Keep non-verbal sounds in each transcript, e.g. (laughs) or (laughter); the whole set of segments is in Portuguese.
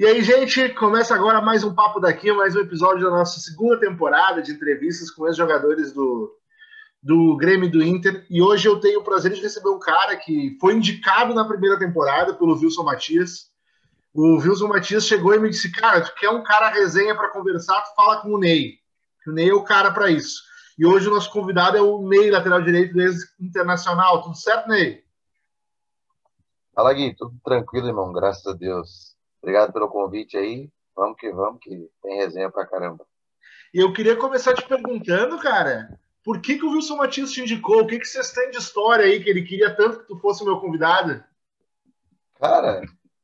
E aí, gente, começa agora mais um Papo daqui, mais um episódio da nossa segunda temporada de entrevistas com os jogadores do, do Grêmio do Inter. E hoje eu tenho o prazer de receber um cara que foi indicado na primeira temporada pelo Wilson Matias. O Wilson Matias chegou e me disse: Cara, tu quer um cara resenha para conversar? Tu fala com o Ney. O Ney é o cara para isso. E hoje o nosso convidado é o Ney, lateral direito do Internacional. Tudo certo, Ney? Fala, Gui. Tudo tranquilo, irmão. Graças a Deus. Obrigado pelo convite aí. Vamos que vamos, que tem resenha pra caramba. E eu queria começar te perguntando, cara, por que, que o Wilson Matias te indicou? O que, que vocês têm de história aí que ele queria tanto que tu fosse meu convidado? Cara,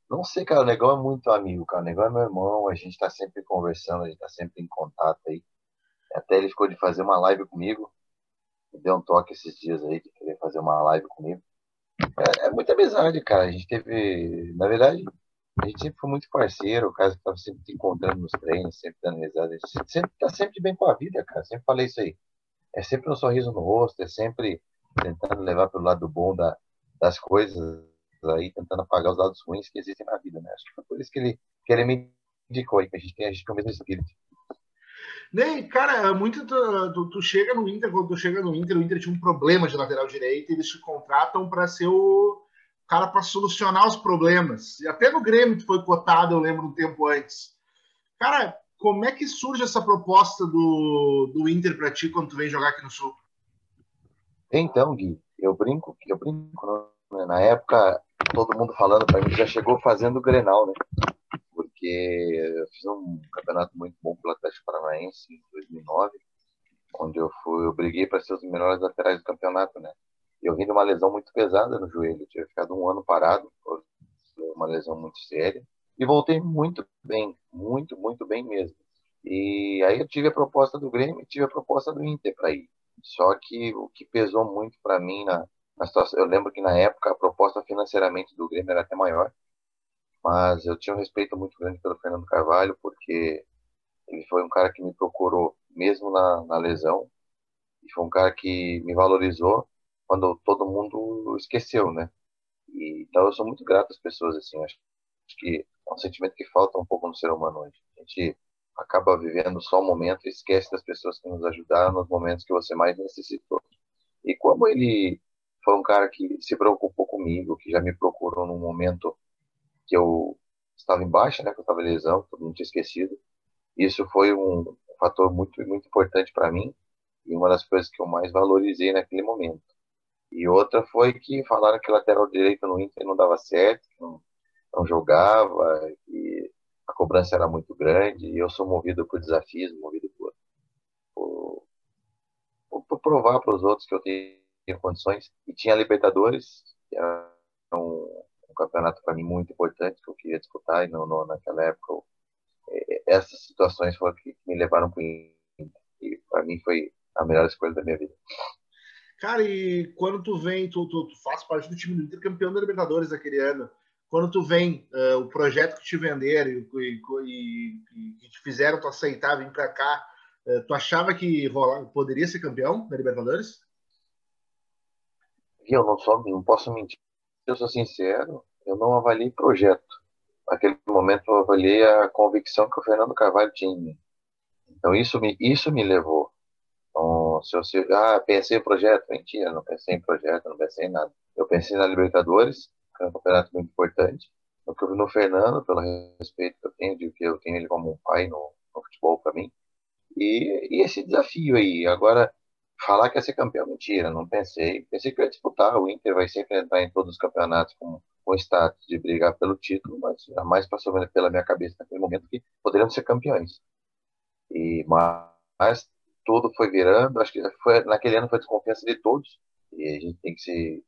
não sei, cara. O Negão é muito amigo, cara. O Negão é meu irmão. A gente tá sempre conversando, a gente tá sempre em contato aí. Até ele ficou de fazer uma live comigo. Me deu um toque esses dias aí de querer fazer uma live comigo. É, é muita amizade, cara. A gente teve, na verdade, a gente sempre foi muito parceiro, o cara que tava sempre te encontrando nos treinos, sempre dando risada. A gente sempre tá sempre bem com a vida, cara. Sempre falei isso aí. É sempre um sorriso no rosto, é sempre tentando levar pelo lado bom da, das coisas aí, tentando apagar os lados ruins que existem na vida, né? Acho que foi por isso que ele, que ele me indicou aí, que a gente tem, a gente tem o mesmo espírito. Nem, cara, muito tu, tu, tu, chega no Inter, quando tu chega no Inter, o Inter tinha um problema de lateral direito, eles te contratam para ser o cara para solucionar os problemas. E até no Grêmio foi cotado, eu lembro um tempo antes. Cara, como é que surge essa proposta do, do Inter para ti quando tu vem jogar aqui no Sul? Então, Gui, eu brinco, eu brinco, né? na época todo mundo falando para mim já chegou fazendo o Grenal, né? Porque eu fiz um campeonato muito bom pelo Atlético Paranaense em 2009, onde eu fui, eu briguei para ser os melhores laterais do campeonato, né? Eu vim de uma lesão muito pesada no joelho. Eu tinha ficado um ano parado, uma lesão muito séria. E voltei muito bem, muito, muito bem mesmo. E aí eu tive a proposta do Grêmio e tive a proposta do Inter para ir. Só que o que pesou muito para mim na, na situação, eu lembro que na época a proposta financeiramente do Grêmio era até maior, mas eu tinha um respeito muito grande pelo Fernando Carvalho, porque ele foi um cara que me procurou mesmo na, na lesão, e foi um cara que me valorizou quando todo mundo esqueceu, né? E, então eu sou muito grato às pessoas, assim, acho, acho que é um sentimento que falta um pouco no ser humano hoje. A gente acaba vivendo só o momento e esquece das pessoas que nos ajudaram nos momentos que você mais necessitou. E como ele foi um cara que se preocupou comigo, que já me procurou num momento que eu estava em baixa, né, que eu estava em lesão, todo mundo tinha esquecido. Isso foi um fator muito muito importante para mim e uma das coisas que eu mais valorizei naquele momento. E outra foi que falaram que lateral direito no Inter não dava certo, não, não jogava, que a cobrança era muito grande. E eu sou movido por desafios, movido por, por, por provar para os outros que eu tenho condições. E tinha Libertadores, que era um, um campeonato para mim muito importante que eu queria disputar. E não, naquela época, eu, é, essas situações foram que me levaram para o Inter. E para mim foi a melhor escolha da minha vida. Cara, e quando tu vem, tu, tu, tu faz parte do time do Inter campeão da Libertadores aquele ano. Quando tu vem, uh, o projeto que te venderam e, e, e, te fizeram tu aceitar vir para cá, uh, tu achava que rolar, poderia ser campeão da Libertadores? Eu não sou, não posso mentir. Eu sou sincero, eu não avaliei projeto. Naquele momento eu avaliei a convicção que o Fernando Carvalho tinha. Então isso me, isso me levou se eu ah, pensei em projeto, mentira, não pensei em projeto, não pensei em nada. Eu pensei na Libertadores, que é um campeonato muito importante, eu vi no Fernando, pelo respeito que eu tenho, de que eu tenho ele como um pai no, no futebol para mim, e, e, esse desafio aí. Agora, falar que ia ser campeão, mentira, não pensei. Pensei que ia disputar, o Inter vai sempre entrar em todos os campeonatos com, com status de brigar pelo título, mas jamais passou pela minha cabeça naquele momento que poderíamos ser campeões. E, mas tudo foi virando. Acho que foi, naquele ano foi desconfiança de todos. E a gente tem que ser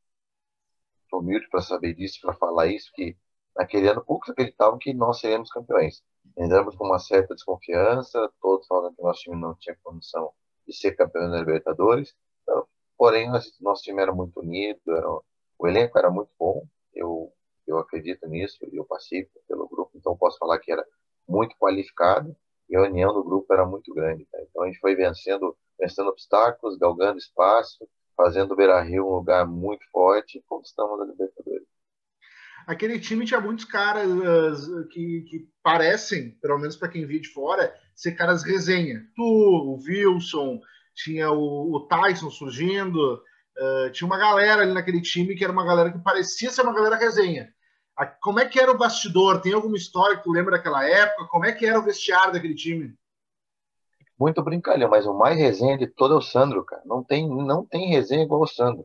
humilde para saber disso, para falar isso, que naquele ano poucos acreditavam que nós seríamos campeões. Entramos com uma certa desconfiança, todos falando que nosso time não tinha condição de ser campeão da Libertadores. Então, porém, nosso time era muito unido, era, o elenco era muito bom. Eu, eu acredito nisso, eu passei pelo grupo, então posso falar que era muito qualificado e a união do grupo era muito grande. Tá? Então a gente foi vencendo, vencendo obstáculos, galgando espaço, fazendo o Beira Rio um lugar muito forte e conquistamos a Libertadores. aquele time tinha muitos caras que, que, parecem, pelo menos para quem via de fora, ser caras resenha. Tu, o Wilson, tinha o, o Tyson surgindo, uh, tinha uma galera ali naquele time que era uma galera que parecia ser uma galera resenha. Como é que era o bastidor? Tem alguma história que tu lembra daquela época? Como é que era o vestiário daquele time? Muito brincalhão, mas o mais resenha de todo é o Sandro, cara. Não tem, não tem resenha igual o Sandro.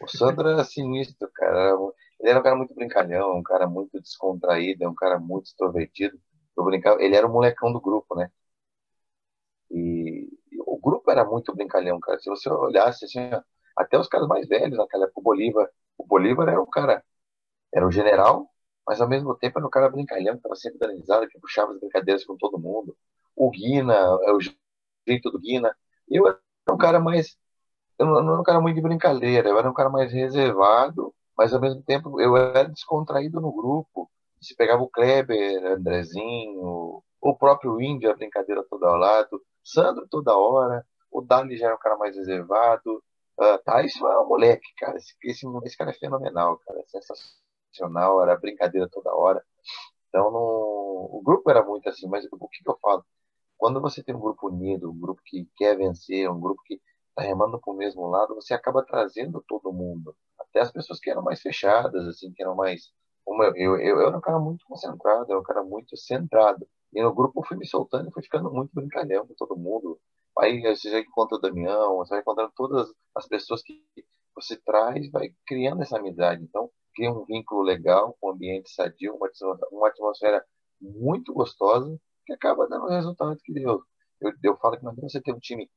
O Sandro era sinistro, cara. Ele era um cara muito brincalhão, um cara muito descontraído, um cara muito extrovertido. Eu brincava, ele era o molecão do grupo, né? E, e o grupo era muito brincalhão, cara. Se você olhasse, assim, até os caras mais velhos naquela época, o Bolívar, o Bolívar era um cara, era um general, mas ao mesmo tempo era um cara brincalhão, que estava sempre dando risada, que puxava as brincadeiras com todo mundo. O Guina, é o jeito do Guina. Eu era um cara mais eu não, era um cara muito de brincadeira, eu era um cara mais reservado, mas ao mesmo tempo eu era descontraído no grupo. Se pegava o Kleber, Andrezinho, o próprio Índio, a brincadeira toda ao lado, Sandro toda hora, o Dali já era um cara mais reservado, uh, Tyson é um moleque, cara, esse, esse, esse cara é fenomenal, cara, é sensacional, era brincadeira toda hora. Então, no, o grupo era muito assim, mas o que, que eu falo? Quando você tem um grupo unido, um grupo que quer vencer, um grupo que está remando para o mesmo lado, você acaba trazendo todo mundo. Até as pessoas que eram mais fechadas, assim, que eram mais. Eu, eu, eu, era um cara muito concentrado, eu era um cara muito centrado. E no grupo eu fui me soltando e fui ficando muito brincalhão com todo mundo. Aí você já encontra o Damião, você vai encontrando todas as pessoas que você traz, vai criando essa amizade. Então, cria um vínculo legal, um ambiente sadio, uma, uma atmosfera muito gostosa, que acaba dando o resultado que deu. Eu, eu falo que não adianta você ter um time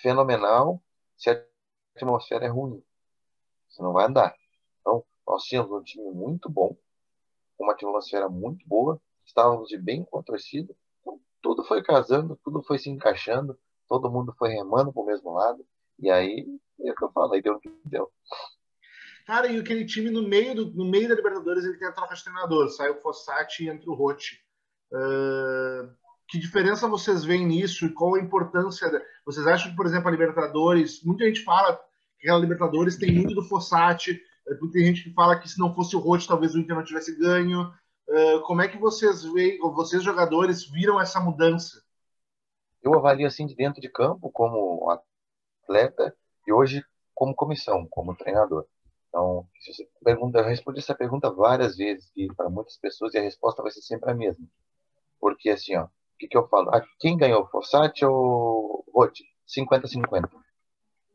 fenomenal se a atmosfera é ruim. Você não vai andar. Então, nós tínhamos um time muito bom, uma atmosfera muito boa, estávamos de bem com a torcida. Então, tudo foi casando, tudo foi se encaixando, todo mundo foi remando para o mesmo lado. E aí, é o que eu falo, aí deu o que deu. Cara, e aquele time no meio, do, no meio da Libertadores, ele tem a troca de treinador. Sai o Fossati e entra o Rotti. Uh, que diferença vocês veem nisso e qual a importância? Vocês acham que, por exemplo, a Libertadores, muita gente fala que a Libertadores tem muito do Fossati, eh, tem gente que fala que se não fosse o Rote, talvez o Inter não tivesse ganho. Uh, como é que vocês veem, vocês jogadores viram essa mudança? Eu avalio assim de dentro de campo como atleta e hoje como comissão, como treinador. Então, se pergunta, eu respondi essa pergunta várias vezes para muitas pessoas e a resposta vai ser sempre a mesma. Porque assim, ó, que, que eu falo? Ah, quem ganhou, Fossati ou Rotti? 50-50.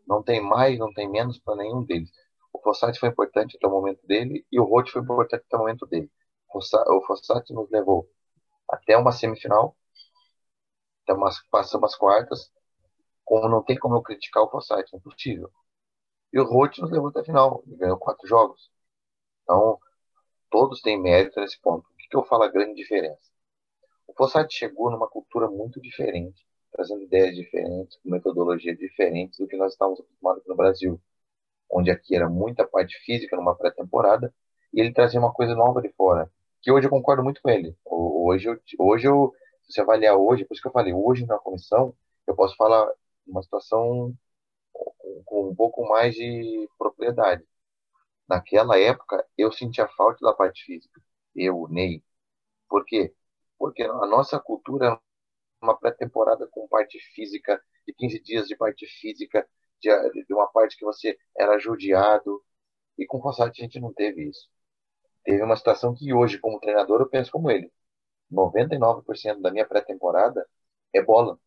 Não tem mais, não tem menos para nenhum deles. O Fossati foi importante até o momento dele e o Rotti foi importante até o momento dele. O Fossati nos levou até uma semifinal, até umas, passamos as quartas. Como não tem como eu criticar o Fossati, é impossível. E o Rotti nos levou até a final, ele ganhou quatro jogos. Então, todos têm mérito nesse ponto. O que, que eu falo a grande diferença? O Fossati chegou numa cultura muito diferente, trazendo ideias diferentes, com metodologias diferentes do que nós estávamos acostumados no Brasil, onde aqui era muita parte física numa pré-temporada e ele trazia uma coisa nova de fora, que hoje eu concordo muito com ele. Hoje eu, hoje eu se você avaliar hoje, por isso que eu falei, hoje na comissão, eu posso falar uma situação com um pouco mais de propriedade. Naquela época, eu sentia falta da parte física. Eu, Ney. Por quê? porque a nossa cultura é uma pré-temporada com parte física, de 15 dias de parte física, de, de uma parte que você era judiado, e com o Fossati a gente não teve isso. Teve uma situação que hoje, como treinador, eu penso como ele. 99% da minha pré-temporada é bola.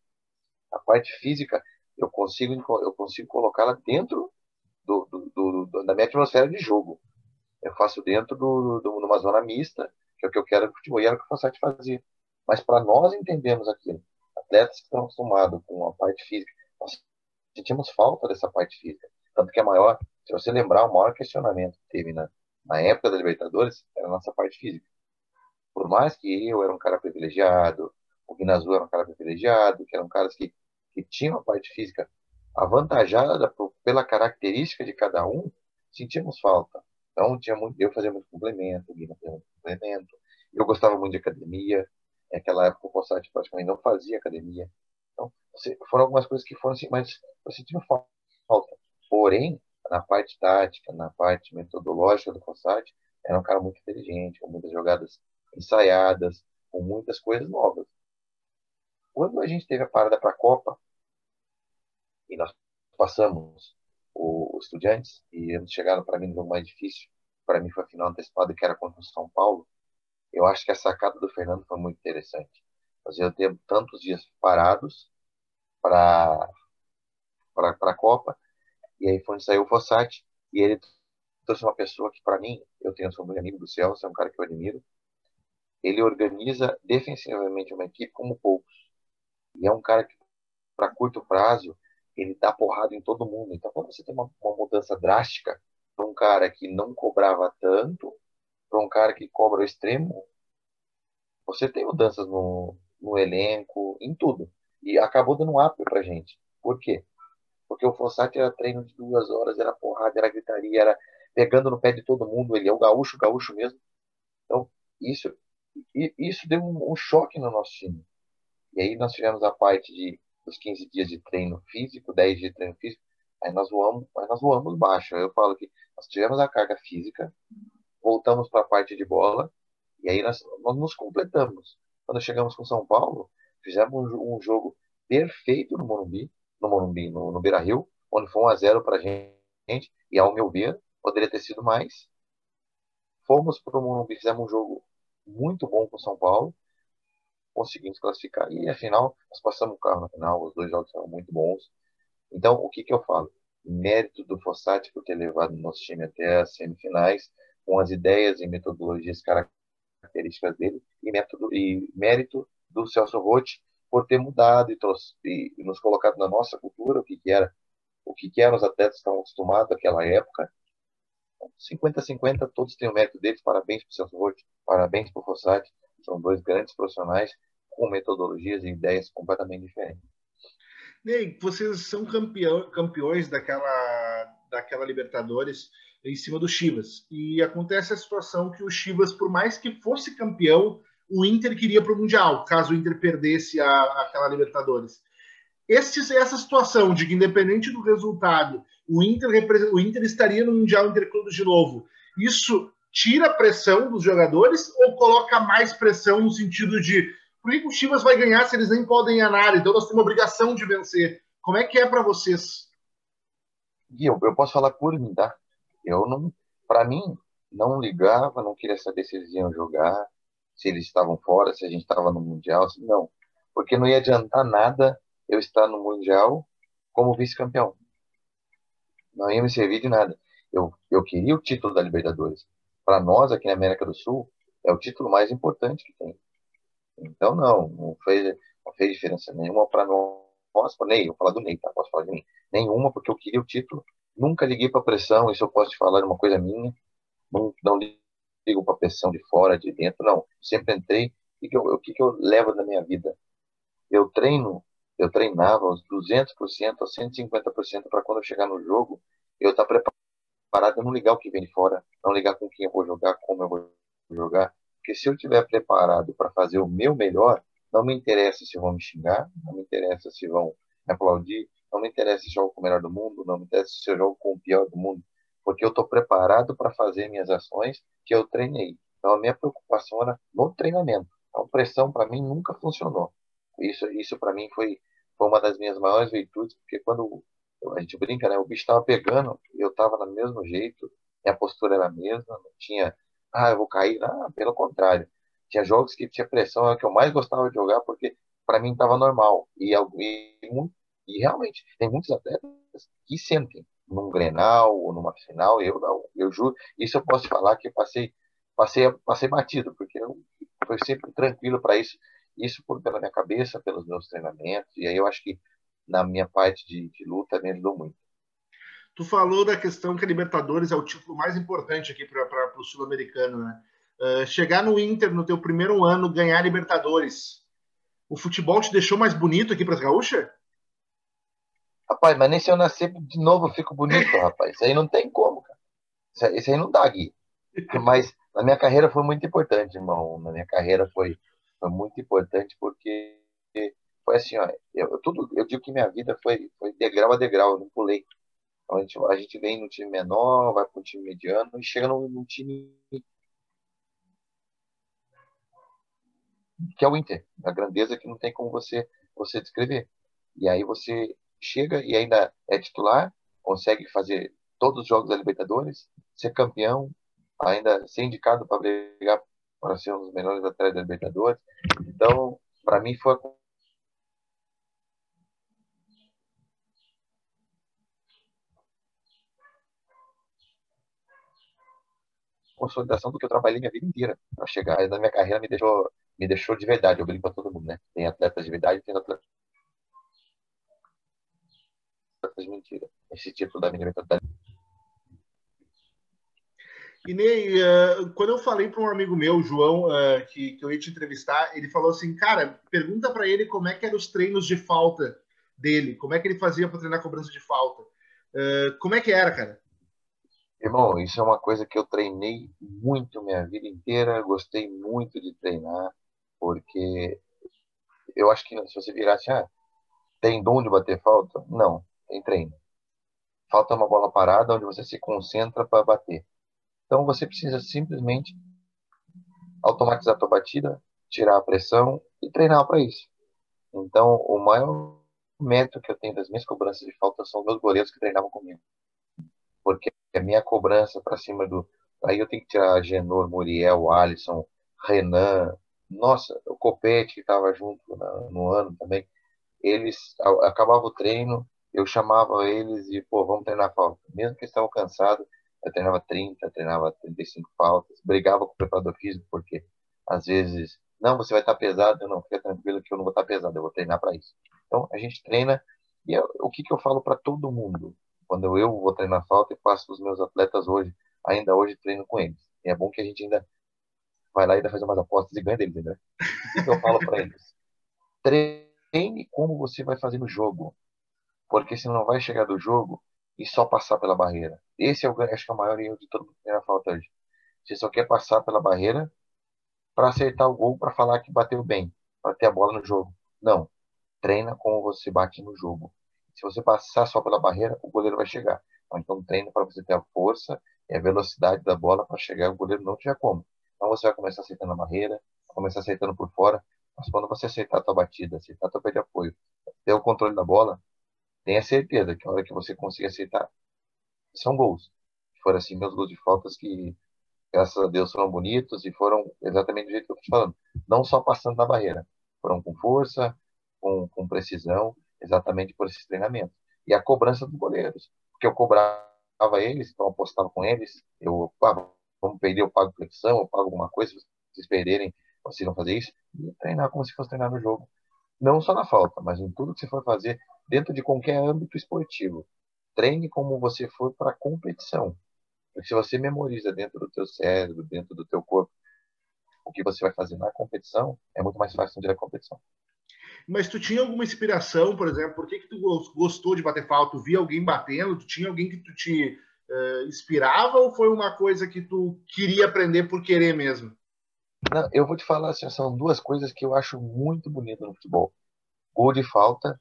A parte física, eu consigo, eu consigo colocá-la dentro do, do, do, da minha atmosfera de jogo. Eu faço dentro de uma zona mista, que é o que eu quero no futebol, e era o que o Fossati fazia. Mas para nós entendermos aquilo, atletas que estão acostumados com a parte física, nós sentimos falta dessa parte física. Tanto que a maior, se você lembrar, o maior questionamento que teve na, na época da Libertadores era a nossa parte física. Por mais que eu era um cara privilegiado, o Guinazu era um cara privilegiado, que eram caras que, que tinham a parte física avantajada por, pela característica de cada um, sentimos falta. Então, tinha muito, eu fazia muito complemento, o Guina fazia muito complemento. Eu gostava muito de academia. Naquela época, o Fossati praticamente não fazia academia. Então, foram algumas coisas que foram assim, mas eu sentia falta. Porém, na parte tática, na parte metodológica do Fossati, era um cara muito inteligente, com muitas jogadas ensaiadas, com muitas coisas novas. Quando a gente teve a parada para a Copa, e nós passamos o, o Estudiantes, e eles chegaram para mim no mais difícil, para mim foi a final antecipada, que era contra o São Paulo, eu acho que a sacada do Fernando foi muito interessante. Nós ia ter tantos dias parados para a Copa, e aí foi onde saiu o Fossati, e ele trouxe uma pessoa que, para mim, eu tenho sou muito amigo do Celso, é um cara que eu admiro. Ele organiza defensivamente uma equipe como poucos. E é um cara que, para curto prazo, ele dá porrada em todo mundo. Então, quando você tem uma, uma mudança drástica, para um cara que não cobrava tanto, para um cara que cobra o extremo, você tem mudanças no, no elenco, em tudo. E acabou dando um up pra gente. Por quê? Porque o Fossati era treino de duas horas, era porrada, era gritaria, era pegando no pé de todo mundo. Ele é o gaúcho, gaúcho mesmo. Então, isso, isso deu um, um choque no nosso time. E aí nós tivemos a parte de dos 15 dias de treino físico, 10 dias de treino físico, aí nós voamos, aí nós voamos baixo. Eu falo que nós tivemos a carga física, voltamos para a parte de bola, e aí nós, nós nos completamos. Quando chegamos com São Paulo, fizemos um, um jogo perfeito no Morumbi, no Morumbi, no, no Beira Rio, onde foi 1 a 0 para a gente, e ao meu ver, poderia ter sido mais. Fomos para o Morumbi, fizemos um jogo muito bom com São Paulo, conseguimos classificar, e afinal, nós passamos o carro na final, os dois jogos foram muito bons. Então, o que, que eu falo? Mérito do Fossati por ter levado o nosso time até as semifinais, com as ideias e metodologias características dele, e, método, e mérito do Celso Rotti por ter mudado e, trouxe, e, nos colocado na nossa cultura, o que, que era o que, que eram os atletas que estavam acostumados naquela época. 50-50, todos têm o mérito deles. Parabéns para o Celso Rotti, parabéns para o Fossati. São dois grandes profissionais com metodologias e ideias completamente diferentes. Ney, vocês são campeão, campeões daquela, daquela Libertadores em cima do Chivas. E acontece a situação que o Chivas, por mais que fosse campeão, o Inter queria para o Mundial, caso o Inter perdesse a, aquela Libertadores. Esse, essa situação de que, independente do resultado, o Inter, o Inter estaria no Mundial Interclubes de novo, isso tira a pressão dos jogadores ou coloca mais pressão no sentido de por que o Chivas vai ganhar se eles nem podem ganhar? Então nós temos uma obrigação de vencer. Como é que é para vocês? Eu, eu posso falar por mim, tá? Eu não, para mim, não ligava, não queria saber se eles iam jogar, se eles estavam fora, se a gente estava no mundial, não, porque não ia adiantar nada eu estar no mundial como vice-campeão. Não ia me servir de nada. Eu, eu queria o título da Libertadores. Para nós aqui na América do Sul é o título mais importante que tem. Então não, não fez, não fez diferença nenhuma para nós. Para Ney, vou falar do Ney, tá? Posso falar de mim? Nenhuma, porque eu queria o título Nunca liguei para pressão, isso eu posso te falar, uma coisa minha. Não, não ligo para pressão de fora, de dentro, não. Sempre entrei. O que, eu, o que eu levo da minha vida? Eu treino, eu treinava aos 200%, aos 150% para quando eu chegar no jogo, eu estar tá preparado, não ligar o que vem de fora, não ligar com quem eu vou jogar, como eu vou jogar. Porque se eu estiver preparado para fazer o meu melhor, não me interessa se vão me xingar, não me interessa se vão me aplaudir, não me interessa se jogo com o melhor do mundo, não me interessa se eu jogo com o pior do mundo, porque eu estou preparado para fazer minhas ações que eu treinei. Então a minha preocupação era no treinamento. Então pressão para mim nunca funcionou. Isso, isso para mim foi, foi uma das minhas maiores virtudes, porque quando a gente brinca, né? O bicho estava pegando, eu estava do mesmo jeito, minha postura era a mesma, não tinha, ah, eu vou cair, ah, pelo contrário. Tinha jogos que tinha pressão, é o que eu mais gostava de jogar, porque para mim estava normal. E, e, e realmente, tem muitos atletas que sentem num Grenal ou numa final, eu não, eu juro, isso eu posso falar que passei, passei, passei batido, porque eu fui sempre tranquilo para isso, isso por, pela minha cabeça, pelos meus treinamentos, e aí eu acho que na minha parte de, de luta me ajudou muito. Tu falou da questão que a Libertadores é o título mais importante aqui para o sul-americano, né? Uh, chegar no Inter no teu primeiro ano, ganhar Libertadores, o futebol te deixou mais bonito aqui para as gaúchas? Rapaz, mas nem se eu nascer de novo eu fico bonito, (laughs) rapaz. Isso aí não tem como, cara. Isso aí, isso aí não dá, Gui. Mas na minha carreira foi muito importante, irmão. Na minha carreira foi, foi muito importante porque foi assim, ó. Eu, tudo, eu digo que minha vida foi, foi degrau a degrau, eu não pulei. Então a gente, a gente vem no time menor, vai para um time mediano e chega num, num time que é o Inter, a grandeza que não tem como você você descrever. E aí você chega e ainda é titular, consegue fazer todos os jogos da Libertadores, ser campeão, ainda ser indicado para brigar para ser um dos melhores atletas da Libertadores. Então, para mim foi consolidação do que eu trabalhei minha vida inteira para chegar. Na minha carreira me deixou, me deixou de verdade. Eu brinco para todo mundo, né? Tem atletas de verdade, tem atletas de mentira. Esse título da minha mentalidade. E Ney, uh, quando eu falei para um amigo meu, João, uh, que, que eu ia te entrevistar, ele falou assim, cara, pergunta para ele como é que eram os treinos de falta dele, como é que ele fazia para treinar cobrança de falta. Uh, como é que era, cara? Irmão, isso é uma coisa que eu treinei muito minha vida inteira, gostei muito de treinar, porque eu acho que se você virasse, ah, tem dom de bater falta? Não, tem treino. Falta uma bola parada onde você se concentra para bater. Então você precisa simplesmente automatizar a tua batida, tirar a pressão e treinar para isso. Então, o maior método que eu tenho das minhas cobranças de falta são meus goleiros que treinavam comigo. Porque a minha cobrança para cima do. Aí eu tenho que tirar Genor, Muriel, Alisson, Renan, nossa, o Copete que estava junto no ano também. Eles acabava o treino, eu chamava eles e, pô, vamos treinar falta. Mesmo que estavam cansados, eu treinava 30, treinava 35 faltas, brigava com o preparador físico, porque às vezes, não, você vai estar pesado, eu não, fica tranquilo que eu não vou estar pesado, eu vou treinar para isso. Então, a gente treina, e eu, o que, que eu falo para todo mundo? Quando eu vou treinar falta e faço os meus atletas hoje, ainda hoje treino com eles. E é bom que a gente ainda vai lá e ainda faz umas apostas e ganha deles, né? O que eu falo para eles? (laughs) Treine como você vai fazer no jogo. Porque você não vai chegar do jogo e só passar pela barreira. Esse é o, acho que é o maior erro de todo mundo que treina falta hoje. Você só quer passar pela barreira para acertar o gol, para falar que bateu bem, para ter a bola no jogo. Não. Treina como você bate no jogo. Se você passar só pela barreira, o goleiro vai chegar. Então treina para você ter a força e a velocidade da bola para chegar. O goleiro não tiver como. Então você vai começar acertando a barreira, começar acertando por fora. Mas quando você acertar a tua batida, acertar a tua pé de apoio, ter o controle da bola, tenha certeza que a hora que você conseguir acertar, são gols. Foram assim meus gols de faltas que, graças a Deus, foram bonitos e foram exatamente do jeito que eu estou falando. Não só passando na barreira, foram com força, com, com precisão exatamente por esses treinamentos. E a cobrança dos goleiros, porque eu cobrava eles, então apostava com eles, eu, ah, vamos perder, eu pago flexão, eu pago alguma coisa, se vocês perderem, vocês vão fazer isso, e treinar como se fosse treinar no jogo. Não só na falta, mas em tudo que você for fazer dentro de qualquer âmbito esportivo. Treine como você for para a competição. Porque se você memoriza dentro do teu cérebro, dentro do teu corpo, o que você vai fazer na competição, é muito mais fácil dia da competição. Mas tu tinha alguma inspiração, por exemplo? Por que, que tu gostou de bater falta? Tu via alguém batendo? Tu tinha alguém que tu te uh, inspirava ou foi uma coisa que tu queria aprender por querer mesmo? Não, eu vou te falar assim, são duas coisas que eu acho muito bonito no futebol. Gol de falta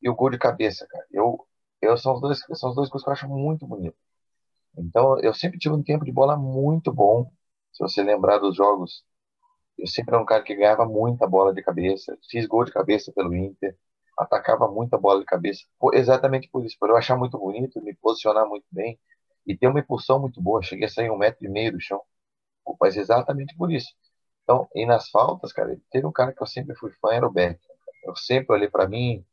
e o gol de cabeça, cara. Eu, eu são, são as duas coisas que eu acho muito bonito. Então, eu sempre tive um tempo de bola muito bom. Se você lembrar dos jogos eu sempre era um cara que ganhava muita bola de cabeça, fiz gol de cabeça pelo Inter, atacava muita bola de cabeça, exatamente por isso, por eu achar muito bonito, me posicionar muito bem e ter uma impulsão muito boa. Cheguei a sair um metro e meio do chão, mas exatamente por isso. Então, e nas faltas, cara, teve um cara que eu sempre fui fã, era o Beck. Eu sempre olhei para mim,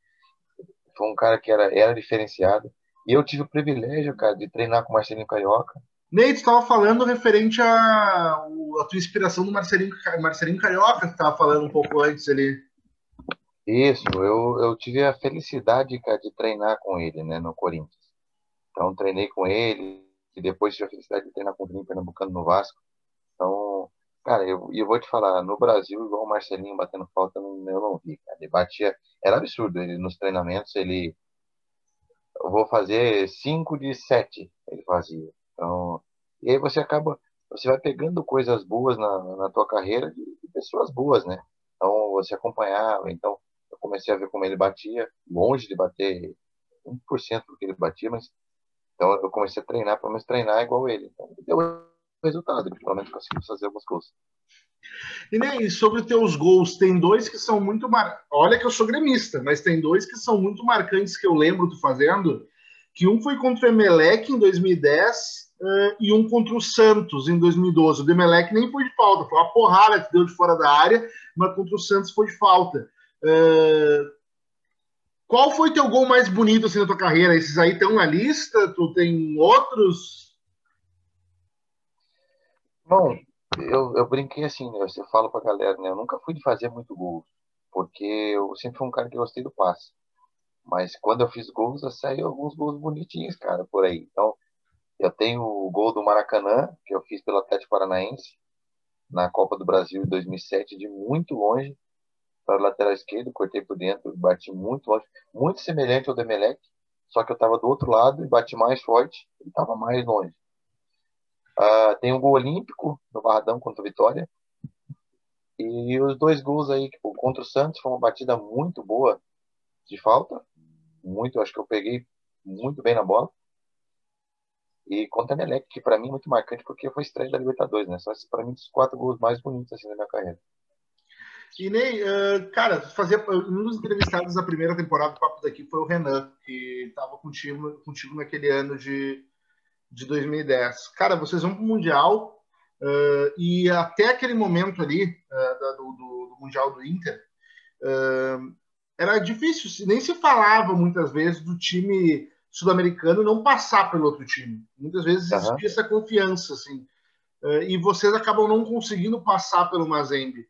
foi um cara que era, era diferenciado. E eu tive o privilégio, cara, de treinar com o Marcelinho Carioca, Ney, estava falando referente à, à tua inspiração do Marcelinho, Marcelinho Carioca, que estava falando um pouco antes ali. Isso, eu, eu tive a felicidade cara, de treinar com ele né, no Corinthians. Então, treinei com ele, e depois tive a felicidade de treinar com o Grêmio Pernambucano no Vasco. Então, cara, eu, eu vou te falar, no Brasil, igual o Marcelinho batendo falta, eu não vi, cara. Ele batia, era absurdo, ele nos treinamentos, ele. Eu vou fazer 5 de 7, ele fazia. Então, e aí você acaba, você vai pegando coisas boas na, na tua carreira de, de pessoas boas, né? Então, você acompanhava, então eu comecei a ver como ele batia, longe de bater 1% do que ele batia, mas Então eu comecei a treinar, pelo menos treinar igual ele. Então deu resultado, pelo menos consegui fazer alguns gols. E nem sobre teus gols, tem dois que são muito mar... Olha que eu sou gremista, mas tem dois que são muito marcantes que eu lembro tu fazendo. Que um foi contra o Emelec em 2010 uh, e um contra o Santos em 2012. O do Emelec nem foi de falta, foi uma porrada que deu de fora da área, mas contra o Santos foi de falta. Uh, qual foi teu gol mais bonito assim na tua carreira? Esses aí estão na lista? Tu tem outros? Bom, eu, eu brinquei assim, né? Eu falo pra galera, né? Eu nunca fui de fazer muito gol, porque eu sempre fui um cara que gostei do passe. Mas quando eu fiz gols, saiu alguns gols bonitinhos, cara, por aí. Então, eu tenho o gol do Maracanã, que eu fiz pelo Atlético Paranaense, na Copa do Brasil em 2007, de muito longe para o lateral esquerdo, cortei por dentro, bati muito longe, muito semelhante ao Demelec, só que eu estava do outro lado e bati mais forte e estava mais longe. Uh, tem um gol olímpico no Barradão contra o Vitória. E os dois gols aí, tipo, contra o Santos, foi uma batida muito boa de falta. Muito, acho que eu peguei muito bem na bola. E contra o Emelec, que para mim é muito marcante, porque foi estreia da Libertadores, né? Só para mim, os quatro gols mais bonitos assim da minha carreira. E Ney, uh, cara, fazia, um dos entrevistados da primeira temporada do Papo daqui foi o Renan, que estava contigo, contigo naquele ano de, de 2010. Cara, vocês vão para o Mundial uh, e até aquele momento ali uh, do, do, do, Mundial do Inter, era difícil, nem se falava muitas vezes do time sul-americano não passar pelo outro time. Muitas vezes uhum. essa confiança, assim. e vocês acabam não conseguindo passar pelo Mazembe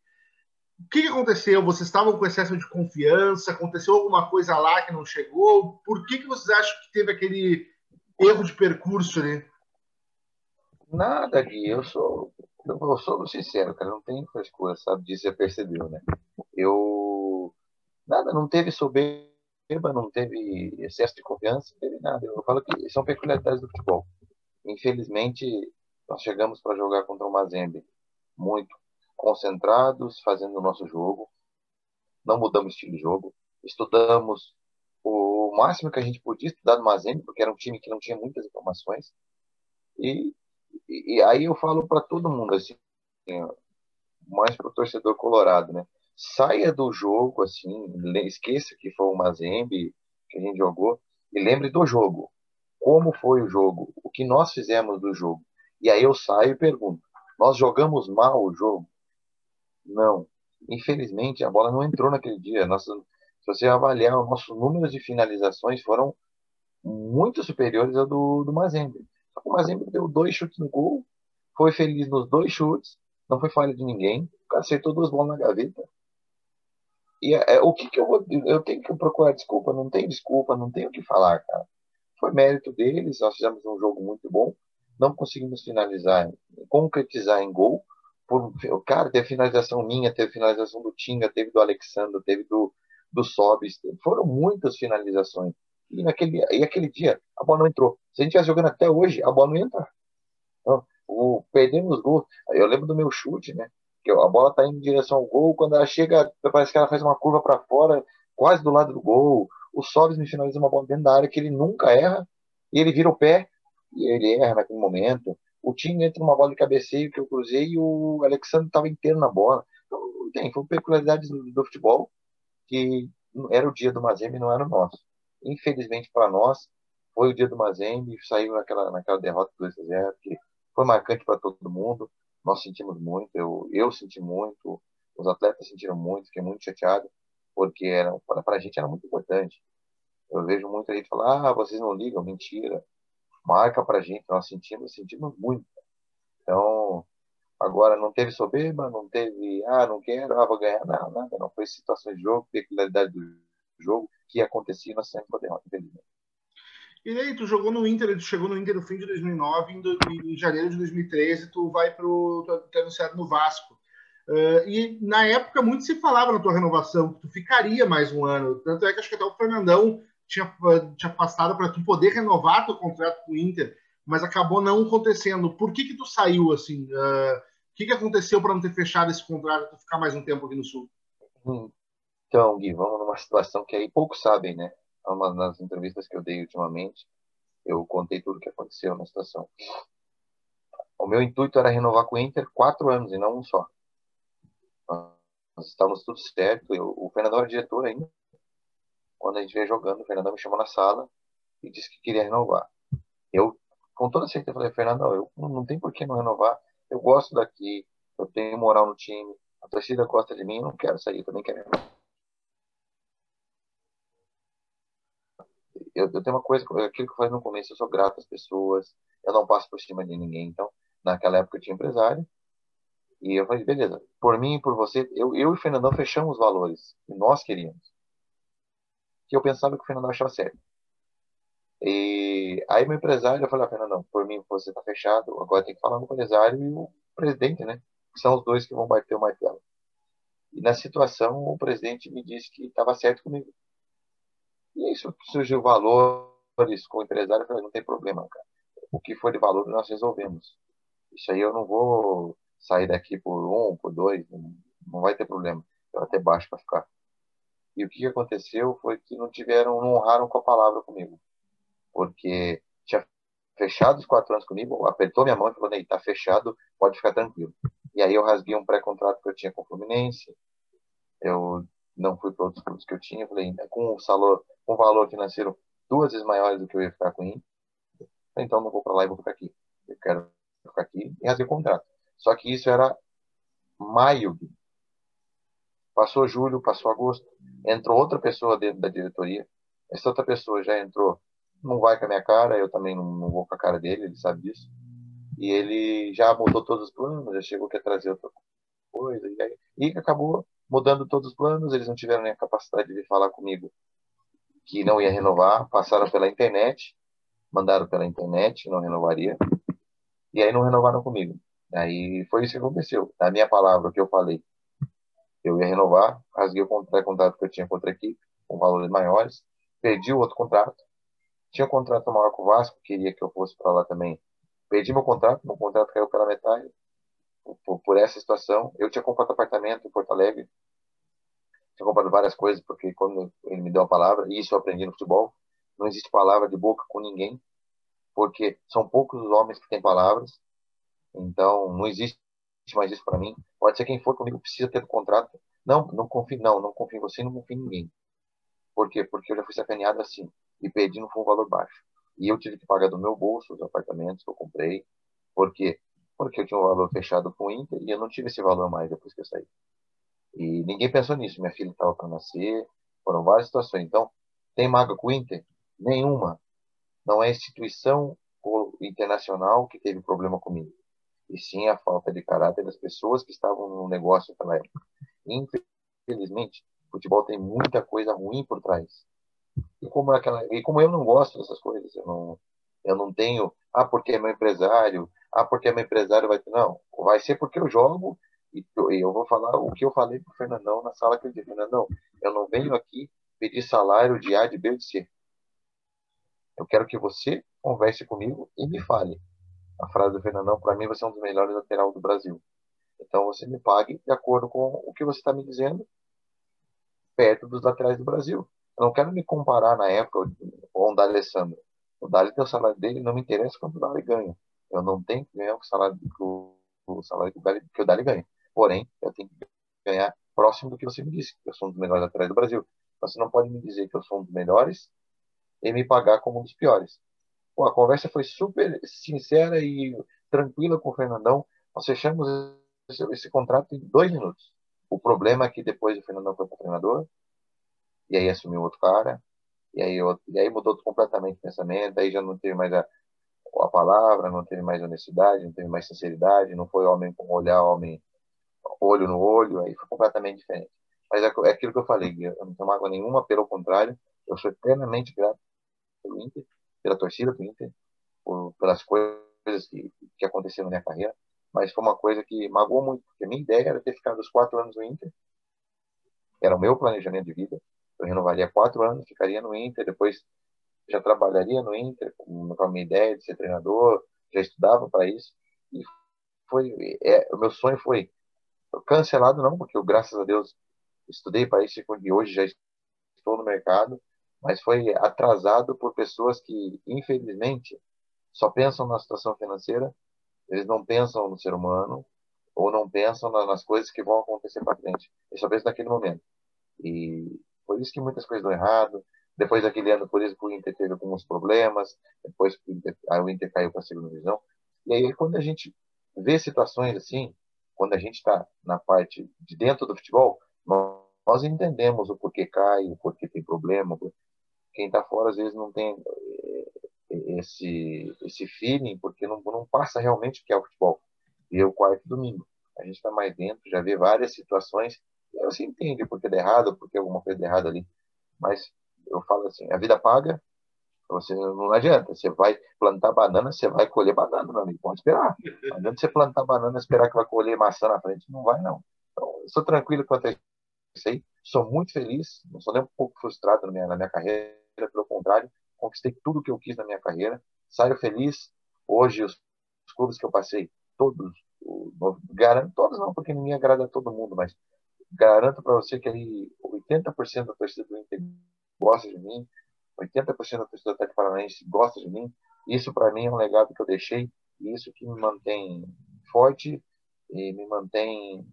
o que, aconteceu? Vocês estavam com excesso de confiança? Aconteceu alguma coisa lá que não chegou? Por que, que vocês acham que teve aquele erro de percurso ali? Nada, Gui. Eu sou, eu sou sincero, cara. Não tem frescura, sabe? Disso já percebeu, né? Eu. Nada, não teve soberba, não teve excesso de confiança, não teve nada. Eu falo que são peculiaridades do futebol. Infelizmente, nós chegamos para jogar contra o Mazembe muito concentrados, fazendo o nosso jogo. Não mudamos estilo de jogo. Estudamos o máximo que a gente podia estudar no Mazembe, porque era um time que não tinha muitas informações. E, e, e aí eu falo para todo mundo, assim, mais para o torcedor colorado, né? Saia do jogo, assim, esqueça que foi o Mazembe que a gente jogou e lembre do jogo. Como foi o jogo? O que nós fizemos do jogo? E aí eu saio e pergunto: nós jogamos mal o jogo? Não. Infelizmente, a bola não entrou naquele dia. Nossa, se você avaliar, o nosso número de finalizações foram muito superiores ao do, do Mazembe. O Mazembe deu dois chutes no gol, foi feliz nos dois chutes, não foi falha de ninguém, acertou duas bolas na gaveta. E é, é, o que, que eu vou. Eu tenho que procurar desculpa? Não tem desculpa, não tenho o que falar, cara. Foi mérito deles, nós fizemos um jogo muito bom, não conseguimos finalizar, concretizar em gol, por, cara, teve finalização minha, teve finalização do Tinga, teve do Alexandre, teve do, do Sobis, foram muitas finalizações. E, naquele, e aquele dia, a bola não entrou. Se a gente estivesse jogando até hoje, a bola não ia entrar. Então, o, perdemos os gols. Eu lembro do meu chute, né? A bola tá indo em direção ao gol, quando ela chega, parece que ela faz uma curva para fora, quase do lado do gol. O Sobis me finaliza uma bola dentro da área que ele nunca erra, e ele vira o pé, e ele erra naquele momento o time entra numa bola de cabeceio que eu cruzei e o Alexandre estava inteiro na bola. Então, tem, foi peculiaridade do, do, futebol que era o dia do Mazembe não era o nosso. Infelizmente para nós, foi o dia do Mazembe, saiu naquela, naquela derrota 2 a 0 que foi marcante para todo mundo. Nós sentimos muito, eu, eu senti muito, os atletas sentiram muito, fiquei muito chateado, porque para a gente era muito importante. Eu vejo muita gente falar, ah, vocês não ligam, mentira marca para a gente, nós sentimos, sentimos muito. Então, agora não teve soberba, não teve, ah, não quero, ah, vou ganhar, não, nada, não. Foi situações de jogo, peculiaridade do jogo que acontecia nós sempre podemos, infelizmente. E aí, tu jogou no Inter, tu chegou no Inter no fim de 2009, em, em janeiro de 2013, tu vai para o. Anunciado no Vasco. Uh, e na época muito se falava na tua renovação, que tu ficaria mais um ano. Tanto é que acho que até o Fernandão tinha, tinha passado para tu poder renovar teu contrato com o Inter, mas acabou não acontecendo. Por que que tu saiu assim? Uh, o que, que aconteceu para não ter fechado esse contrato e ficar mais um tempo aqui no Sul? Então, Gui, vamos numa situação que aí poucos sabem, né? É uma das entrevistas que eu dei ultimamente. Eu contei tudo o que aconteceu na situação. O meu intuito era renovar com o Inter quatro anos e não um só. Nós estávamos tudo certo. Eu, o Fernandão era diretor ainda. Quando a gente veio jogando, o Fernandão me chamou na sala e disse que queria renovar. Eu, com toda certeza, falei, Fernandão, eu não tem por que não renovar. Eu gosto daqui, eu tenho moral no time, a torcida gosta de mim, eu não quero sair, também quero renovar. Eu, eu, tenho uma coisa, aquilo que eu falei no começo, eu sou grato às pessoas, eu não passo por cima de ninguém. Então, naquela época eu tinha empresário, e eu falei, beleza, por mim e por você, eu, eu e o Fernandão fechamos os valores que nós queríamos. Que eu pensava que o Fernandão achava certo. E aí meu empresário, eu falei, ah, Fernandão, por mim você tá fechado, agora tem que falar com o empresário e o presidente, né? Que são os dois que vão bater o martelo. E na situação, o presidente me disse que estava certo comigo. E isso surgiu valores com o empresário, eu falei, não tem problema, cara. O que for de valor nós resolvemos. Isso aí eu não vou sair daqui por um, por dois, não vai ter problema. Eu até baixo para ficar. E o que aconteceu foi que não tiveram, não honraram com a palavra comigo. Porque tinha fechado os quatro anos comigo, apertou minha mão e falou, tá fechado, pode ficar tranquilo. E aí eu rasguei um pré-contrato que eu tinha com o Fluminense, eu não fui para outros clubes que eu tinha, falei, com um valor, um valor financeiro duas vezes maiores do que eu ia ficar com ele, então não vou para lá e vou ficar aqui. Eu quero ficar aqui e rasguei o contrato. Só que isso era maio. Passou julho, passou agosto, entrou outra pessoa dentro da diretoria. Essa outra pessoa já entrou, não vai com a minha cara, eu também não, não vou com a cara dele, ele sabe disso. E ele já mudou todos os planos, já chegou a trazer outra coisa, e, aí, e acabou mudando todos os planos, eles não tiveram nem a capacidade de falar comigo que não ia renovar, passaram pela internet, mandaram pela internet, não renovaria, e aí não renovaram comigo. Aí foi isso que aconteceu. Na minha palavra, que eu falei, eu ia renovar, rasguei o contrato que eu tinha com outra equipe, com valores maiores, perdi o outro contrato, tinha um contrato maior com o Vasco, queria que eu fosse para lá também. Perdi meu contrato, meu contrato caiu pela metade por, por, essa situação. Eu tinha comprado apartamento em Porto Alegre, tinha comprado várias coisas, porque quando ele me deu a palavra, e isso eu aprendi no futebol, não existe palavra de boca com ninguém, porque são poucos os homens que têm palavras, então, não existe mais isso para mim. Pode ser quem for comigo precisa ter um contrato. Não, não confio, não, não confio em você, não confio em ninguém. Por quê? Porque eu já fui sacaneado assim e perdi no um valor baixo. E eu tive que pagar do meu bolso os apartamentos que eu comprei. Por quê? Porque eu tinha um valor fechado com o Inter e eu não tive esse valor mais depois que eu saí. E ninguém pensou nisso. Minha filha estava para nascer, foram várias situações. Então, tem maga com o Inter? Nenhuma. Não é instituição internacional que teve problema comigo e sim a falta de caráter das pessoas que estavam no negócio naquela época. Infelizmente, futebol tem muita coisa ruim por trás. E como, é aquela, e como eu não gosto dessas coisas, eu não, eu não tenho, ah, porque é meu empresário, ah, porque é meu empresário vai. Não, vai ser porque eu jogo e eu vou falar o que eu falei para o Fernandão na sala que eu disse, Fernandão, eu não venho aqui pedir salário de A, de B ou de C. Eu quero que você converse comigo e me fale a frase do Fernandão, para mim você é um dos melhores lateral do Brasil. Então você me pague de acordo com o que você está me dizendo, perto dos laterais do Brasil. Eu não quero me comparar na época com o D'Alessandro. O Dali tem o salário dele, não me interessa quanto o Dali ganha. Eu não tenho que ganhar o salário que o, o salário que o, Dali, que o Dali ganha. Porém, eu tenho que ganhar próximo do que você me disse, que eu sou um dos melhores laterais do Brasil. Você não pode me dizer que eu sou um dos melhores e me pagar como um dos piores. Pô, a conversa foi super sincera e tranquila com o Fernandão. Nós fechamos esse, esse contrato em dois minutos. O problema é que depois o Fernandão foi para treinador, e aí assumiu outro cara, e aí, e aí mudou completamente o pensamento, aí já não teve mais a, a palavra, não teve mais honestidade, não teve mais sinceridade, não foi homem com olhar, homem olho no olho, aí foi completamente diferente. Mas é, é aquilo que eu falei, eu não tenho mágoa nenhuma, pelo contrário, eu sou eternamente grato pelo Inter, pela torcida do Inter, por, pelas coisas que, que aconteceram na minha carreira, mas foi uma coisa que magoou muito, porque a minha ideia era ter ficado os quatro anos no Inter, era o meu planejamento de vida, eu renovaria quatro anos, ficaria no Inter, depois já trabalharia no Inter, com a minha ideia de ser treinador, já estudava para isso, e foi, é, o meu sonho foi cancelado não, porque eu, graças a Deus, estudei para isso e hoje já estou no mercado, mas foi atrasado por pessoas que, infelizmente, só pensam na situação financeira, eles não pensam no ser humano, ou não pensam nas coisas que vão acontecer para frente. Eles só pensam naquele momento. E por isso que muitas coisas dão errado. Depois daquele ano, por isso que o Inter teve alguns problemas. Depois o Inter, o Inter caiu para a segunda divisão. E aí, quando a gente vê situações assim, quando a gente está na parte de dentro do futebol, nós, nós entendemos o porquê cai, o porquê tem problema. Quem está fora, às vezes, não tem eh, esse, esse feeling, porque não, não passa realmente o que é o futebol. E o quarto domingo. A gente está mais dentro, já vê várias situações você entende porque deu errado, porque alguma coisa deu errado ali. Mas eu falo assim, a vida paga, você não adianta. Você vai plantar banana, você vai colher banana, meu amigo. Pode esperar. Não adianta você plantar banana e esperar que vai colher maçã na frente. Não vai, não. Então, eu sou tranquilo quanto a isso aí. Sou muito feliz. Não sou nem um pouco frustrado na minha, na minha carreira. Pelo contrário, conquistei tudo que eu quis na minha carreira. Saio feliz. Hoje, os, os clubes que eu passei, todos, garanto, todos não, porque ninguém agrada a todo mundo, mas garanto para você que ali 80% da torcida do Inter gosta de mim, 80% da Atlético Paranaense gosta de mim. Isso para mim é um legado que eu deixei e isso que me mantém forte e me mantém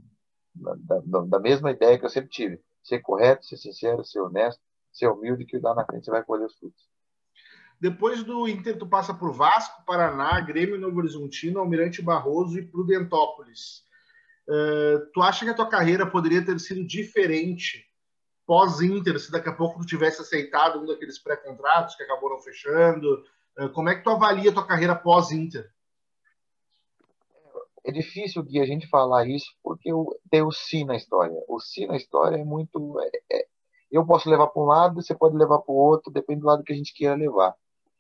da, da, da, mesma ideia que eu sempre tive. Ser correto, ser sincero, ser honesto, ser humilde, que lá na frente você vai colher os frutos. Depois do Inter, tu passa por Vasco, Paraná, Grêmio Novo Horizontino, Almirante Barroso e Prudentópolis. Uh, tu acha que a tua carreira poderia ter sido diferente pós-Inter, se daqui a pouco tu tivesse aceitado um daqueles pré-contratos que não fechando? Uh, como é que tu avalia tua carreira pós-Inter? É difícil de a gente falar isso porque tem o si na história. O si na história é muito. É, é, eu posso levar para um lado, você pode levar para o outro, depende do lado que a gente queira levar.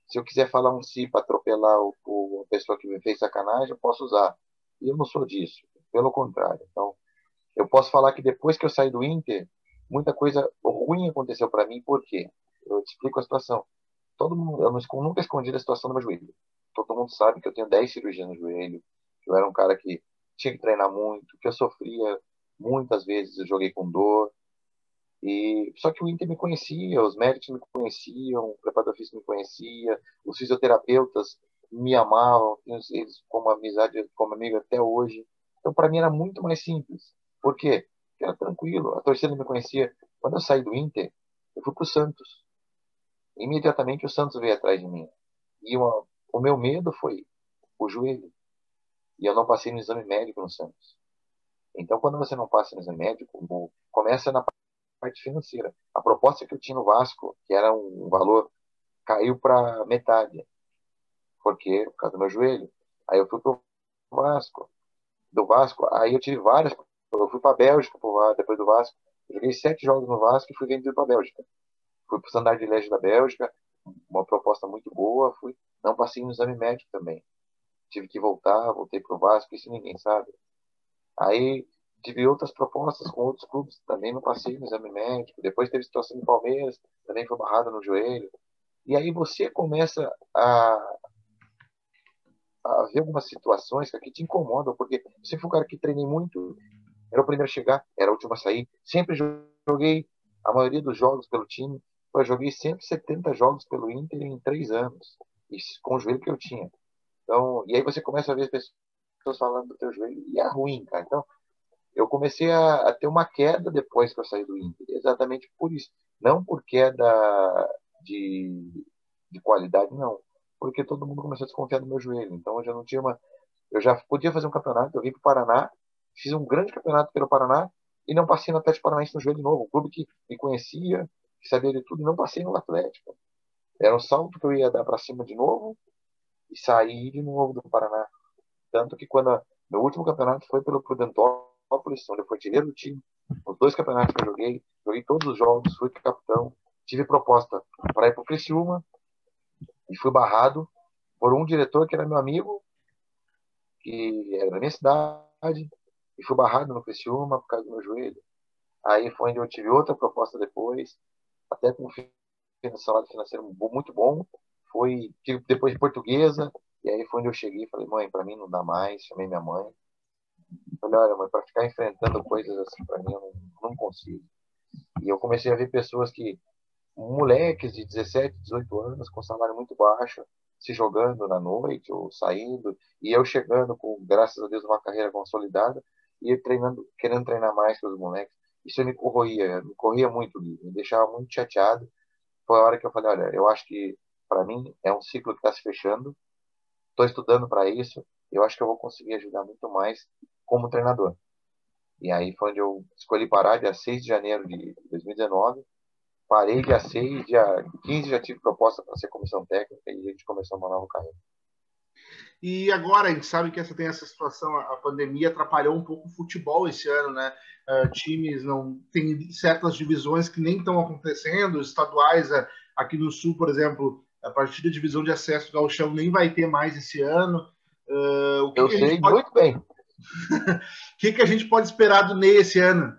Se eu quiser falar um si para atropelar o, o, a pessoa que me fez sacanagem, eu posso usar. E eu não sou disso. Pelo contrário. Então, eu posso falar que depois que eu saí do Inter, muita coisa ruim aconteceu para mim, por quê? Eu te explico a situação. Todo mundo, eu nunca escondi a situação do meu joelho. Todo mundo sabe que eu tenho 10 cirurgias no joelho, que eu era um cara que tinha que treinar muito, que eu sofria muitas vezes, eu joguei com dor. E só que o Inter me conhecia, os médicos me conheciam, o preparador físico me conhecia, os fisioterapeutas me amavam, eles como amizade, como amigo até hoje. Então, para mim era muito mais simples. Por quê? Porque era tranquilo, a torcida me conhecia. Quando eu saí do Inter, eu fui para o Santos. Imediatamente o Santos veio atrás de mim. E uma, o meu medo foi o joelho. E eu não passei no exame médico no Santos. Então, quando você não passa no exame médico, começa na parte financeira. A proposta que eu tinha no Vasco, que era um valor, caiu para metade. Porque, por causa do meu joelho. Aí eu fui para o Vasco do Vasco, aí eu tive várias. Eu fui para a Bélgica depois do Vasco. joguei sete jogos no Vasco e fui vendido para a Bélgica. Fui para o Standard de Liège da Bélgica, uma proposta muito boa. Fui, não passei no exame médico também. Tive que voltar, voltei para o Vasco, isso ninguém sabe. Aí tive outras propostas com outros clubes, também não passei no exame médico. Depois teve situação no Palmeiras, também foi barrado no joelho. E aí você começa a, haver algumas situações que te incomodam, porque se for um cara que treinei muito, era o primeiro a chegar, era o último a sair. Sempre joguei a maioria dos jogos pelo time. Eu joguei 170 jogos pelo Inter em três anos, com o joelho que eu tinha. Então, e aí você começa a ver as pessoas falando do teu joelho, e é ruim, cara. Então, eu comecei a, a, ter uma queda depois que eu saí do Inter, exatamente por isso. Não por queda de, de qualidade, não porque todo mundo começou a desconfiar do meu joelho. Então eu já não tinha uma. Eu já podia fazer um campeonato, eu vim para o Paraná, fiz um grande campeonato pelo Paraná e não passei no Atlético Paranaense no joelho de novo. Um clube que me conhecia, que sabia de tudo, e não passei no Atlético. Era um salto que eu ia dar para cima de novo e sair de novo do Paraná. Tanto que quando a, meu último campeonato foi pelo Prudentópolis, onde eu fui artilheiro do time. Os dois campeonatos que eu joguei, joguei todos os jogos, fui capitão. Tive proposta para ir para o Criciúma, e fui barrado por um diretor que era meu amigo, que era da minha cidade, e fui barrado no Criciúma por causa do meu joelho. Aí foi onde eu tive outra proposta depois, até com um salário financeiro muito bom. Foi depois de portuguesa, e aí foi onde eu cheguei e falei, mãe, para mim não dá mais. Chamei minha mãe. Falei, olha, mãe, para ficar enfrentando coisas assim, para mim eu não, não consigo. E eu comecei a ver pessoas que moleques de 17, 18 anos com salário muito baixo, se jogando na noite ou saindo, e eu chegando com, graças a Deus, uma carreira consolidada e treinando, querendo treinar mais que os moleques. Isso me corroía, me corria muito, me deixava muito chateado. Foi a hora que eu falei, olha, eu acho que para mim é um ciclo que está se fechando. Estou estudando para isso. Eu acho que eu vou conseguir ajudar muito mais como treinador. E aí foi onde eu escolhi parar, dia 6 de janeiro de 2019 Parei dia 6, dia 15 já tive proposta para ser comissão técnica e a gente começou uma nova carreira. E agora a gente sabe que essa tem essa situação, a pandemia atrapalhou um pouco o futebol esse ano, né? Uh, times não tem certas divisões que nem estão acontecendo, estaduais uh, aqui no sul, por exemplo, a partir da divisão de acesso do Galchão nem vai ter mais esse ano. Uh, Eu sei pode... muito bem. (laughs) O que, que a gente pode esperar do Ney esse ano?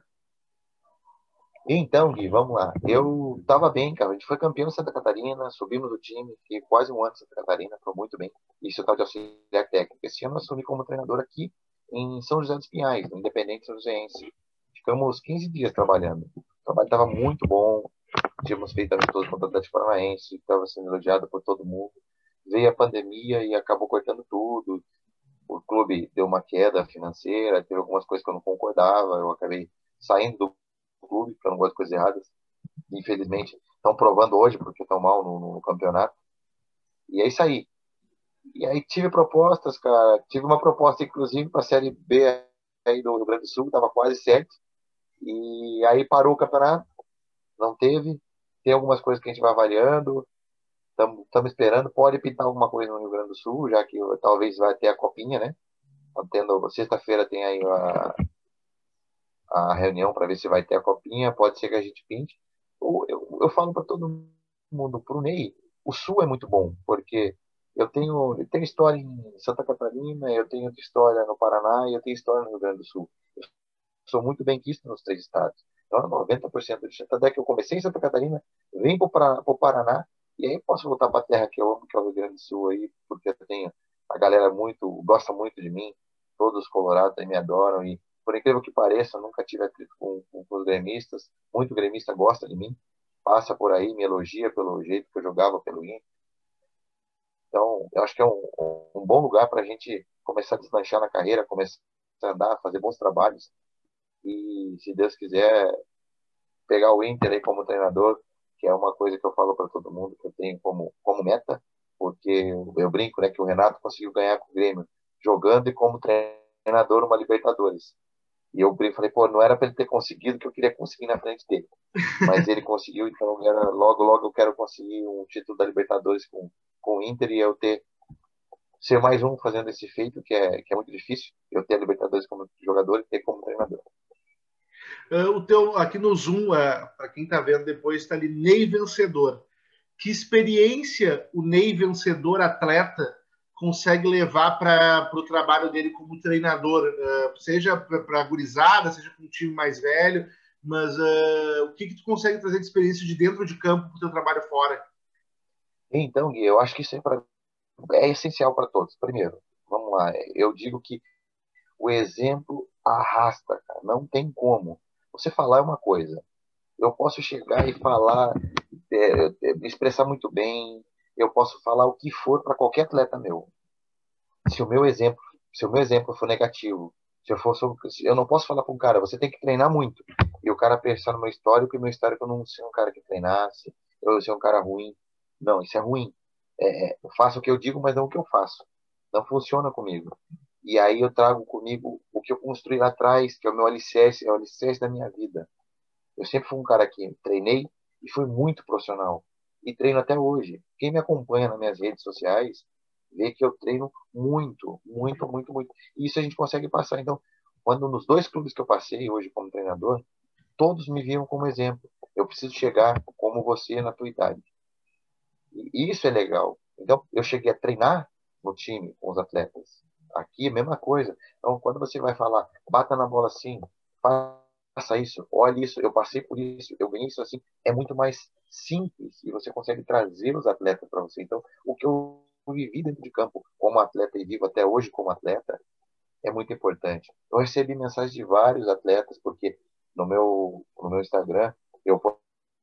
Então, Gui, vamos lá. Eu estava bem, cara. A gente foi campeão em Santa Catarina, subimos o time, fiquei quase um ano em Santa Catarina, foi muito bem. Isso é tal de auxiliar técnico. Esse ano eu assumi como treinador aqui em São José dos Pinhais, no Independente São Joséense. Ficamos 15 dias trabalhando. O trabalho estava muito bom, tínhamos feito amistoso contra o Atlético Paranaense, estava sendo elogiado por todo mundo. Veio a pandemia e acabou cortando tudo. O clube deu uma queda financeira, teve algumas coisas que eu não concordava, eu acabei saindo do clube, eu não gosto de coisas erradas. Infelizmente, estão provando hoje porque estão mal no, no, campeonato. E é isso aí. E aí tive propostas, cara. Tive uma proposta, inclusive, para a Série B aí do Rio Grande do Sul, estava quase certo. E aí parou o campeonato, não teve. Tem algumas coisas que a gente vai avaliando. Estamos esperando. Pode pintar alguma coisa no Rio Grande do Sul, já que talvez vai ter a copinha, né? Tendo sexta-feira tem aí a, a reunião para ver se vai ter a copinha, pode ser que a gente pinte. Eu, eu, eu falo para todo mundo, para o Ney, o Sul é muito bom, porque eu tenho, eu tenho história em Santa Catarina, eu tenho história no Paraná e eu tenho história no Rio Grande do Sul. Eu sou muito bem quisto nos três estados. Então, 90% de chance. Até que eu comecei em Santa Catarina, vim para o Paraná, e aí posso voltar para a terra que eu amo, que é o Rio Grande do Sul, aí, porque eu tenho a galera muito, gosta muito de mim, todos os colorados aí me adoram, e por incrível que pareça, eu nunca tive atrito com, com, com, os gremistas. Muito gremista gosta de mim, passa por aí, me elogia pelo jeito que eu jogava pelo Inter. Então, eu acho que é um, um bom lugar para a gente começar a deslanchar na carreira, começar a andar, fazer bons trabalhos. E, se Deus quiser, pegar o Inter aí como treinador, que é uma coisa que eu falo para todo mundo, que eu tenho como, como meta, porque eu brinco né, que o Renato conseguiu ganhar com o Grêmio jogando e como treinador uma Libertadores. E eu falei, pô, não era para ele ter conseguido que eu queria conseguir na frente dele. Mas ele conseguiu, então logo, logo eu quero conseguir um título da Libertadores com, com o Inter e eu ter ser mais um fazendo esse feito, que é, que é muito difícil, eu ter a Libertadores como jogador e ter como treinador. Uh, o teu, aqui no Zoom, uh, para quem está vendo depois, está ali Ney Vencedor. Que experiência o Ney Vencedor atleta consegue levar para o trabalho dele como treinador, uh, seja para a gurizada, seja para um time mais velho, mas uh, o que, que tu consegue trazer de experiência de dentro de campo para o teu trabalho fora? Então, Gui, eu acho que isso é, pra, é essencial para todos. Primeiro, vamos lá, eu digo que o exemplo arrasta, cara, não tem como. Você falar é uma coisa, eu posso chegar e falar, é, é, expressar muito bem, eu posso falar o que for para qualquer atleta meu. Se o meu exemplo, se o meu exemplo for negativo, se eu for eu não posso falar para um cara, você tem que treinar muito. E o cara pensar no meu histórico, e meu histórico eu não ser um cara que treinasse, eu ser um cara ruim. Não, isso é ruim. É, é, eu faço o que eu digo, mas não o que eu faço. Não funciona comigo. E aí eu trago comigo o que eu construí lá atrás, que é o meu alicerce, é o alicerce da minha vida. Eu sempre fui um cara que treinei e fui muito profissional e treino até hoje. Quem me acompanha nas minhas redes sociais vê que eu treino muito, muito, muito, muito. E isso a gente consegue passar. Então, quando nos dois clubes que eu passei hoje como treinador, todos me viam como exemplo. Eu preciso chegar como você na tua idade. E isso é legal. Então, eu cheguei a treinar no time com os atletas. Aqui, a mesma coisa. Então, quando você vai falar, bata na bola assim, faça isso, olhe isso, eu passei por isso, eu ganhei isso assim, é muito mais simples e você consegue trazer os atletas para você. Então, o que eu vivi dentro de campo como atleta e vivo até hoje como atleta é muito importante. Eu recebi mensagens de vários atletas, porque no meu, no meu Instagram eu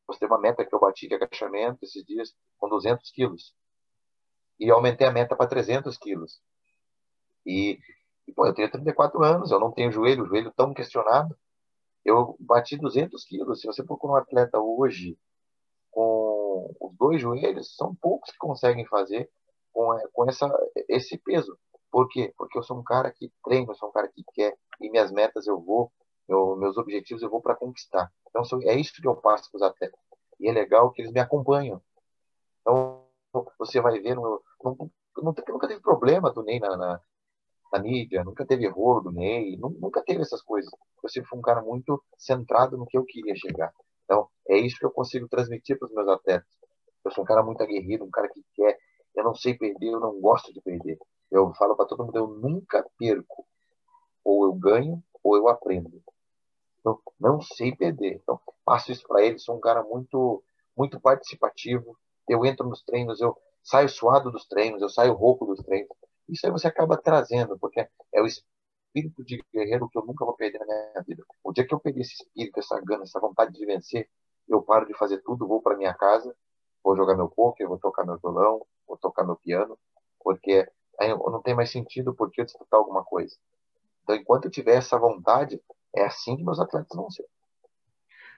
postei uma meta que eu bati de agachamento esses dias com 200 quilos. E aumentei a meta para 300 quilos. E, e, pô, eu tenho 34 anos, eu não tenho joelho, joelho tão questionado. Eu bati 200 quilos. Se você procurar um atleta hoje com os dois joelhos, são poucos que conseguem fazer com, com essa, esse peso. Por quê? Porque eu sou um cara que treina, eu sou um cara que quer, e minhas metas eu vou, eu, meus objetivos eu vou para conquistar. Então é isso que eu passo para os atletas. E é legal que eles me acompanham. Então você vai ver, não, não, nunca teve problema do Ney na, na, na mídia, nunca teve erro do Ney, nunca teve essas coisas. Eu sempre fui um cara muito centrado no que eu queria chegar. Então é isso que eu consigo transmitir para os meus atletas. Eu sou um cara muito aguerrido, um cara que quer. Eu não sei perder, eu não gosto de perder. Eu falo para todo mundo, eu nunca perco. Ou eu ganho, ou eu aprendo. Então, não sei perder. Então, passo isso para eles. Sou um cara muito, muito participativo. Eu entro nos treinos, eu saio suado dos treinos, eu saio rouco dos treinos. Isso aí você acaba trazendo, porque é o espírito de guerreiro que eu nunca vou perder na minha vida. O dia que eu perder esse espírito, essa gana, essa vontade de vencer, eu paro de fazer tudo, vou para minha casa, vou jogar meu poker, vou tocar meu violão, vou tocar meu piano, porque aí não tem mais sentido porque eu disputar alguma coisa. Então, enquanto eu tiver essa vontade, é assim que meus atletas vão ser.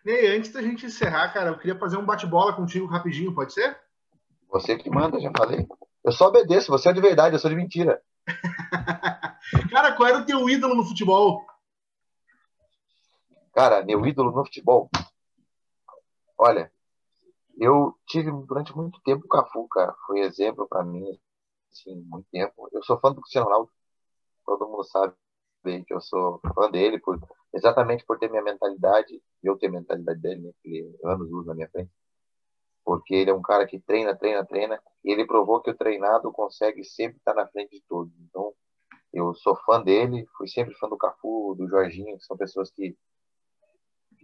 Ney, antes da gente encerrar, cara, eu queria fazer um bate-bola contigo rapidinho, pode ser? Você que manda, já falei. Eu só obedeço, você é de verdade, eu sou de mentira. (laughs) cara, qual era o teu ídolo no futebol? Cara, meu ídolo no futebol. Olha, eu tive durante muito tempo o Cafu, cara. Foi exemplo para mim, assim, muito tempo. Eu sou fã do Cristiano Ronaldo. Todo mundo sabe que eu sou fã dele, por, exatamente por ter minha mentalidade, e eu ter a mentalidade dele, né, ele anos usa na minha frente. Porque ele é um cara que treina, treina, treina, e ele provou que o treinado consegue sempre estar na frente de todos. Então, eu sou fã dele, fui sempre fã do Cafu, do Jorginho, que são pessoas que,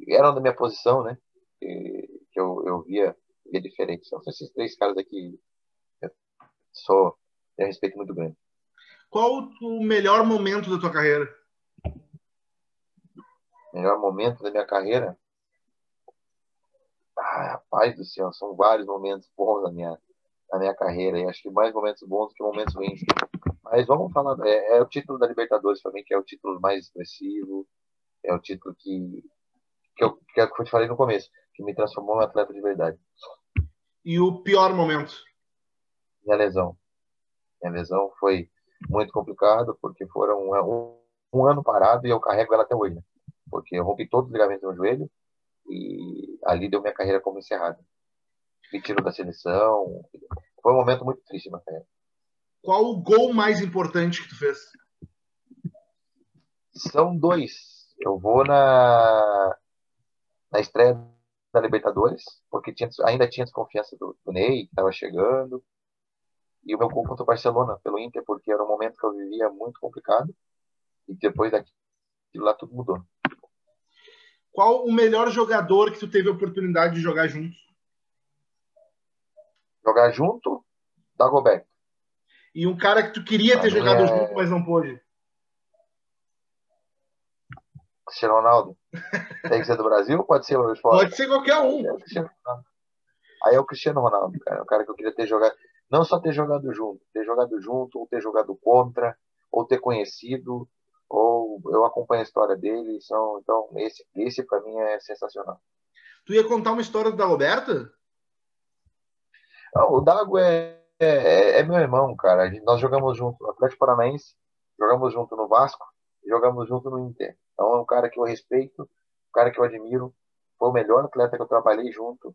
eram da minha posição, né? Que, que eu, eu via, via diferente. São esses três caras aqui, eu sou, tenho respeito muito grande. Qual o melhor momento da tua carreira? Melhor momento da minha carreira? Ah, rapaz do céu, são vários momentos bons da minha, da minha carreira. E acho que mais momentos bons do que momentos ruins. Mas vamos falar, é, é o título da Libertadores para mim, que é o título mais expressivo, é o título que, que, eu, que eu te falei no começo, que me transformou em atleta de verdade. E o pior momento? Minha lesão. Minha lesão foi muito complicado, porque foram um, um, ano parado e eu carrego ela até hoje, né? Porque eu rompi todos os ligamentos do meu joelho e ali deu minha carreira como encerrada. Me tirou da seleção. Foi um momento muito triste na carreira. Qual o gol mais importante que tu fez? São dois. Eu vou na, na estreia da Libertadores, porque tinha, ainda tinha desconfiança do, do Ney, que estava chegando e o meu gol contra o Barcelona pelo Inter, porque era um momento que eu vivia muito complicado e depois daquilo lá tudo mudou. Qual o melhor jogador que tu teve a oportunidade de jogar junto? Jogar junto, Dagoberto. E um cara que tu queria ter jogado é... junto, mas não pôde? Cristiano Ronaldo. Tem que ser do Brasil ou pode ser o Pode ser qualquer um. É Aí é o Cristiano Ronaldo, cara. É o cara que eu queria ter jogado. Não só ter jogado junto, ter jogado junto, ou ter jogado contra, ou ter conhecido, ou eu acompanho a história dele. São, então, esse, esse para mim é sensacional. Tu ia contar uma história do Dagoberto? o Dago é, é, é, meu irmão, cara. Nós jogamos junto no Atlético Paranaense, jogamos junto no Vasco, jogamos junto no Inter. Então é um cara que eu respeito, um cara que eu admiro. Foi o melhor atleta que eu trabalhei junto.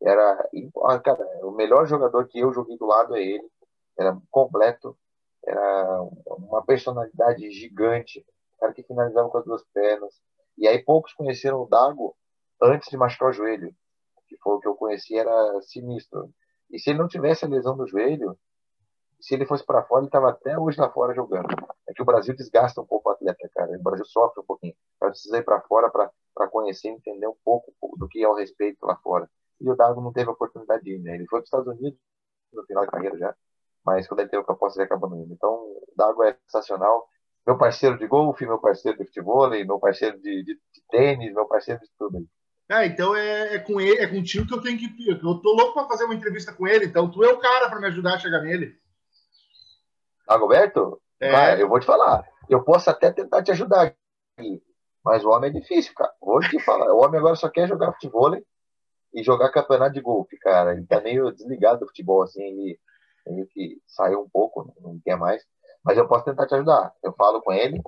Era, ah, cara, o melhor jogador que eu joguei do lado é ele. Era completo, era uma personalidade gigante, cara que finalizava com as duas pernas. E aí poucos conheceram o Dago antes de machucar o joelho, que foi o que eu conheci, era sinistro. E se ele não tivesse a lesão do joelho, se ele fosse para fora, ele estava até hoje lá fora jogando. É que o Brasil desgasta um pouco o atleta, cara. O Brasil sofre um pouquinho. Precisa ir para fora para conhecer, entender um pouco do que é o respeito lá fora e o Dago não teve a oportunidade de ir, né? Ele foi para os Estados Unidos no final da carreira já, mas quando ele teve a proposta ele acabou não indo. Então, o Dago é sensacional. Meu parceiro de golfe, meu parceiro de futebol, meu parceiro de, de, de tênis, meu parceiro de tudo aí. Ah, então é, é com ele, é contigo que eu tenho que. Eu tô louco para fazer uma entrevista com ele, então tu é o cara para me ajudar a chegar nele. Alberto? É. Cara, eu vou te falar. Eu posso até tentar te ajudar aqui, mas o homem é difícil, cara. Vou te falar. O homem agora só quer jogar futebol e jogar campeonato de golfe, cara. Ele tá meio desligado do futebol, assim, ele meio que saiu um pouco, não quer mais. Mas eu posso tentar te ajudar. Eu falo com ele,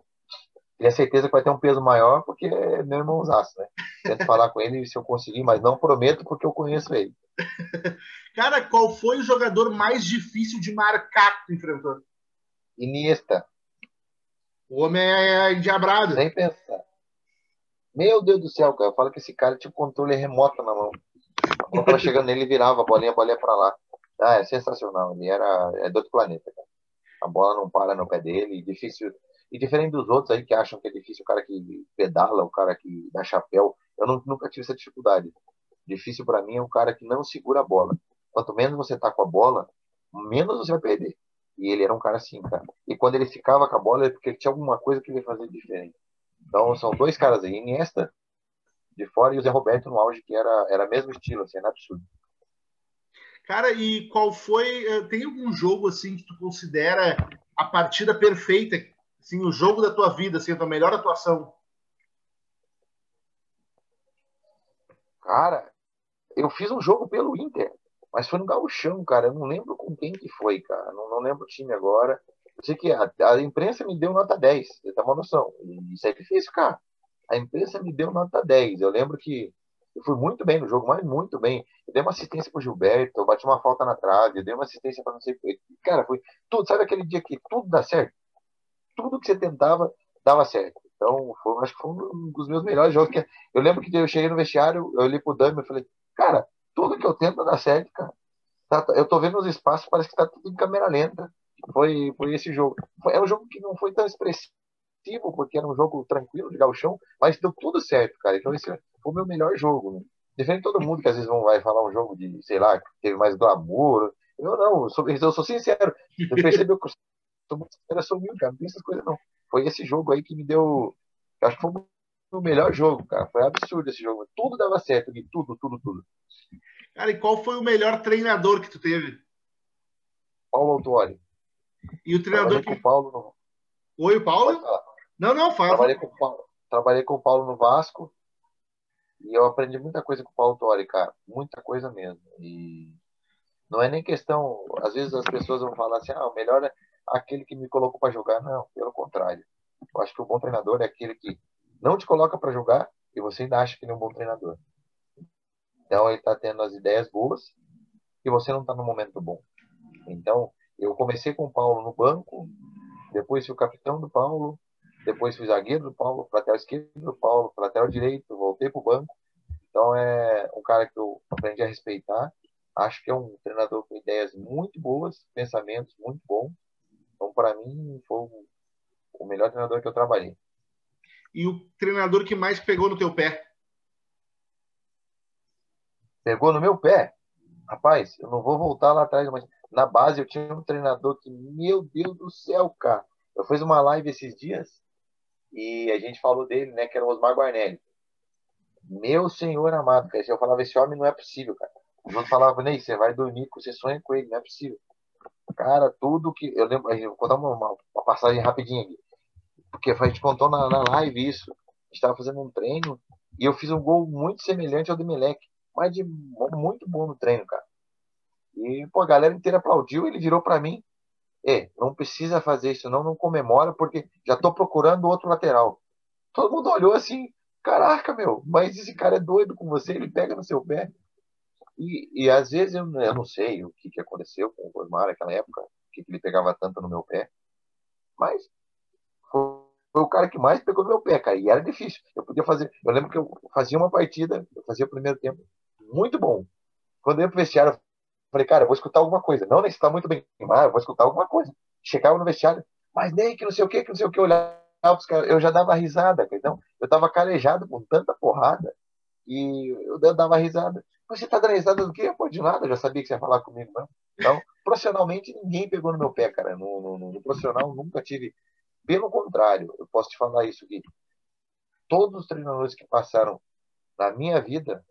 tenho certeza que vai ter um peso maior, porque é meu irmãozaço, né? Tento (laughs) falar com ele se eu conseguir, mas não prometo porque eu conheço ele. (laughs) Cara, qual foi o jogador mais difícil de marcar que tu enfrentou? Iniesta. O homem é endiabrado. Sem pensar. Meu Deus do céu, cara. Eu falo que esse cara tinha um controle remoto na mão. Quando tava chegando nele, virava a bolinha, a bolinha pra lá. Ah, é sensacional. Ele era é do outro planeta, cara. A bola não para no pé dele. Difícil. E diferente dos outros aí que acham que é difícil o cara que pedala, o cara que dá chapéu. Eu não, nunca tive essa dificuldade. Difícil para mim é um cara que não segura a bola. Quanto menos você tá com a bola, menos você vai perder. E ele era um cara assim, cara. E quando ele ficava com a bola, é porque tinha alguma coisa que ele ia fazer diferente. Então são dois caras aí, Iniesta de fora e o Zé Roberto no auge, que era, era mesmo estilo, assim, era absurdo. Cara, e qual foi. Eh, tem algum jogo assim que tu considera a partida perfeita? Assim, o jogo da tua vida, assim, a tua melhor atuação? Cara, eu fiz um jogo pelo Inter, mas foi no Gauchão, cara. Eu não lembro com quem que foi, cara. Não, não lembro o time agora. Eu sei que a, a, imprensa me deu nota 10, você tá uma noção. Isso é difícil, cara. A imprensa me deu nota 10. Eu lembro que eu fui muito bem no jogo, mas muito bem. Eu dei uma assistência pro Gilberto, eu bati uma falta na trave, eu dei uma assistência para não sei. Cara, foi tudo. Sabe aquele dia que tudo dá certo? Tudo que você tentava dava certo. Então, foi, acho que foi um dos meus melhores jogos. Que eu lembro que eu cheguei no vestiário, eu olhei pro Dami e falei, cara, tudo que eu tento dá certo, cara. Tá, eu tô vendo os espaços, parece que tá tudo em câmera lenta. Foi, foi esse jogo. Foi, é um jogo que não foi tão expressivo, porque era um jogo tranquilo de galchão, mas deu tudo certo, cara. Então esse o meu melhor jogo. Né? Diferente de todo mundo que às vezes vão vai falar um jogo de, sei lá, que teve mais glamour. Eu não, eu sou, eu sou sincero. Eu percebi que eu sou muito sincero, eu sou humilde, cara. Não tem essas coisas, não. Foi esse jogo aí que me deu. Eu acho que foi o melhor jogo, cara. Foi absurdo esse jogo. Tudo dava certo, tudo, tudo, tudo. Cara, e qual foi o melhor treinador que tu teve? Paulo Autuori. E o treinador trabalhei que. Com o Paulo no... Oi, o Paulo? Não, não, fala. Trabalhei com, o Paulo, trabalhei com o Paulo no Vasco. E eu aprendi muita coisa com o Paulo Autuori, cara. Muita coisa mesmo. E não é nem questão. Às vezes as pessoas vão falar assim: ah, o melhor é aquele que me colocou para jogar. Não, pelo contrário. Eu acho que o bom treinador é aquele que não te coloca para jogar e você ainda acha que ele é um bom treinador. Então ele está tendo as ideias boas e você não está no momento bom. Então eu comecei com o Paulo no banco, depois fui o capitão do Paulo, depois fui zagueiro do Paulo, lateral esquerdo do Paulo, lateral direito, voltei para o banco. Então é um cara que eu aprendi a respeitar. Acho que é um treinador com ideias muito boas, pensamentos muito bons. Então, para mim, foi o melhor treinador que eu trabalhei. E o treinador que mais pegou no teu pé? Pegou no meu pé? Rapaz, eu não vou voltar lá atrás, mas na base eu tinha um treinador que, meu Deus do céu, cara. Eu fiz uma live esses dias e a gente falou dele, né, que era o Osmar Guarnelli. Meu senhor amado, cara, eu falava, esse homem não é possível, cara. O outro falava, Ney, você vai dormir, você sonha com ele, não é possível. Cara, tudo que. Eu lembro, vou contar uma, uma, passagem rapidinha aqui. Porque a gente contou na, na live isso. A gente estava fazendo um treino e eu fiz um gol muito semelhante ao do Melec mas de muito bom no treino, cara. E, pô, a galera inteira aplaudiu, ele virou para mim, é, não precisa fazer isso não, não comemora, porque já tô procurando outro lateral. Todo mundo olhou assim, caraca, meu, mas esse cara é doido com você, ele pega no seu pé. E, e às vezes eu, eu não sei o que, que aconteceu com o Osmar naquela época, o que, que ele pegava tanto no meu pé, mas foi foi o cara que mais pegou no meu pé, cara. E era difícil. Eu podia fazer. Eu lembro que eu fazia uma partida, eu fazia o primeiro tempo, muito bom. Quando eu ia pro vestiário, eu falei, cara, eu vou escutar alguma coisa. Não, nem está muito bem, mas eu vou escutar alguma coisa. Chegava no vestiário, mas nem que não sei o que, que não sei o que, olhava eu já dava risada. Então, eu tava calejado com tanta porrada e eu dava risada. Você tá dando risada do quê? Pô, de nada, eu já sabia que você ia falar comigo, não. Então, profissionalmente, ninguém pegou no meu pé, cara. No, no, no, no profissional, nunca tive. Pelo contrário, eu posso te falar isso aqui. Todos os treinadores que passaram na minha vida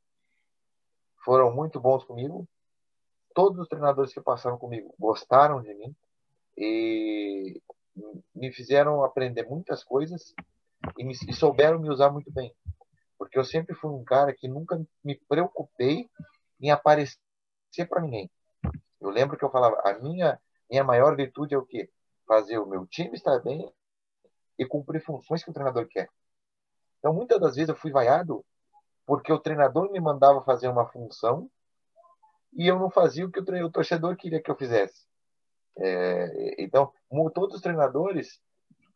foram muito bons comigo. Todos os treinadores que passaram comigo gostaram de mim e me fizeram aprender muitas coisas e, me, e souberam me usar muito bem. Porque eu sempre fui um cara que nunca me preocupei em aparecer para ninguém. Eu lembro que eu falava, a minha minha maior virtude é o quê? Fazer o meu time estar bem e cumprir funções que o treinador quer. Então, muitas das vezes eu fui vaiado porque o treinador me mandava fazer uma função e eu não fazia o que o, torcedor queria que eu fizesse. É, então, todos os treinadores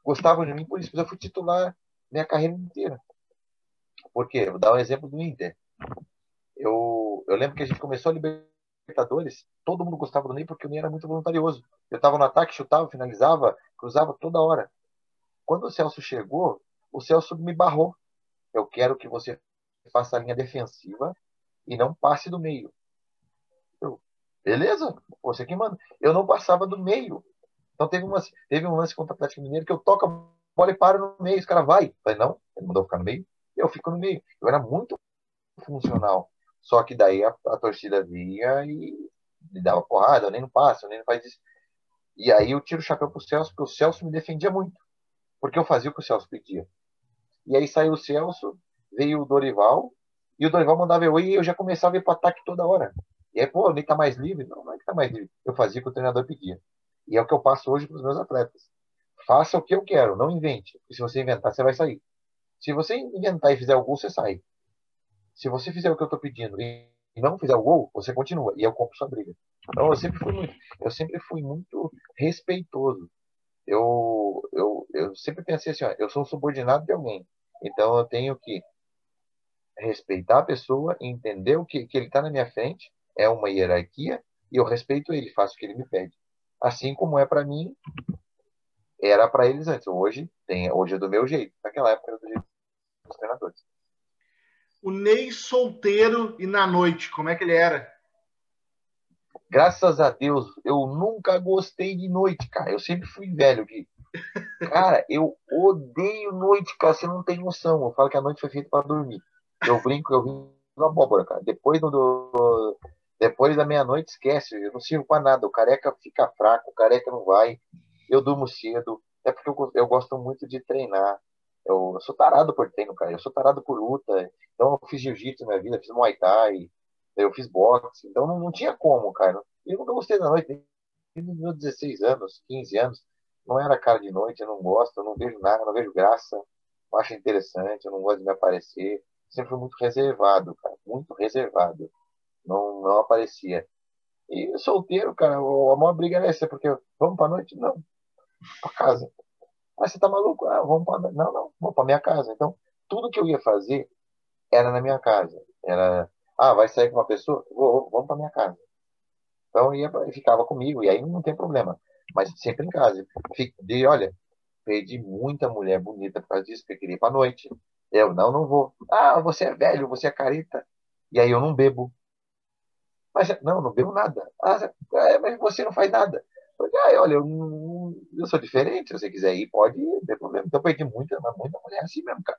gostavam de mim por isso, eu fui titular minha carreira inteira. Por quê? Vou dar um exemplo do Inter. Eu, eu lembro que a gente começou a Libertadores, todo mundo gostava do Ney porque o Ney era muito voluntarioso. Eu estava no ataque, chutava, finalizava, cruzava toda hora. Quando o Celso chegou, o Celso me barrou. Eu quero que você faça a linha defensiva e não passe do meio. Beleza, você que manda. Eu não passava do meio. Então teve, uma, teve um lance contra o Atlético Mineiro que eu toco a bola e paro no meio. Os caras vai. Eu falei, não, ele mandou ficar no meio. Eu fico no meio. Eu era muito funcional. Só que daí a, a torcida vinha e me dava porrada, eu nem não passo, eu nem não faz isso. E aí eu tiro o chapéu pro Celso, porque o Celso me defendia muito. Porque eu fazia o que o Celso pedia. E aí saiu o Celso, veio o Dorival, e o Dorival mandava eu ir e eu já começava a ir pro ataque toda hora. E aí, pô, nem tá mais livre? Não, não é que tá mais livre. Eu fazia o que o treinador pedia. E é o que eu passo hoje para os meus atletas. Faça o que eu quero, não invente. Porque se você inventar, você vai sair. Se você inventar e fizer o gol, você sai. Se você fizer o que eu estou pedindo e não fizer o gol, você continua. E eu compro sua briga. Então eu sempre fui muito, eu sempre fui muito respeitoso. Eu, eu, eu sempre pensei assim, ó, eu sou um subordinado de alguém. Então eu tenho que respeitar a pessoa, entender o que, que ele está na minha frente, é uma hierarquia, e eu respeito ele, faço o que ele me pede. Assim como é para mim, era para eles antes. Hoje, tem, hoje é do meu jeito. Naquela época era do jeito dos treinadores o Ney solteiro e na noite, como é que ele era? Graças a Deus, eu nunca gostei de noite, cara. Eu sempre fui velho aqui. Cara, eu odeio noite, cara. Você não tem noção. Eu falo que a noite foi feita para dormir. Eu brinco, eu vim na abóbora, cara. Depois do, depois da meia-noite, esquece. Eu não sirvo para nada. O careca fica fraco, o careca não vai. Eu durmo cedo. É porque eu, eu gosto muito de treinar. Eu, eu, sou tarado por treino, cara. Eu sou tarado por luta. Então eu fiz jiu-jitsu na minha vida, fiz muay thai, eu fiz boxe. Então não, não tinha como, cara. Eu nunca gostei da noite. Desde meus 16 anos, 15 anos, não era cara de noite, eu não gosto, eu não vejo nada, não vejo graça. Não acho interessante, eu não gosto de me aparecer. Sempre fui muito reservado, cara. Muito reservado. Não, não aparecia. E solteiro, cara, a maior briga era essa, porque vamos pra noite? Não. Pra casa. Ah, você tá maluco? Ah, vamos para não, não, vamos para minha casa. Então, tudo que eu ia fazer era na minha casa. Era, ah, vai sair com uma pessoa? Vou, vamos para minha casa. Então, ia, ficava comigo e aí não tem problema. Mas sempre em casa. De, olha, perdi muita mulher bonita por causa disso, porque queria ir para noite. Eu não, não vou. Ah, você é velho, você é careta. E aí eu não bebo. Mas não, não bebo nada. Ah, é, mas você não faz nada. Porque, ah, olha, eu, eu sou diferente, se você quiser ir, pode ir, não tem problema. Então, eu perdi muita, muita mulher assim mesmo, cara.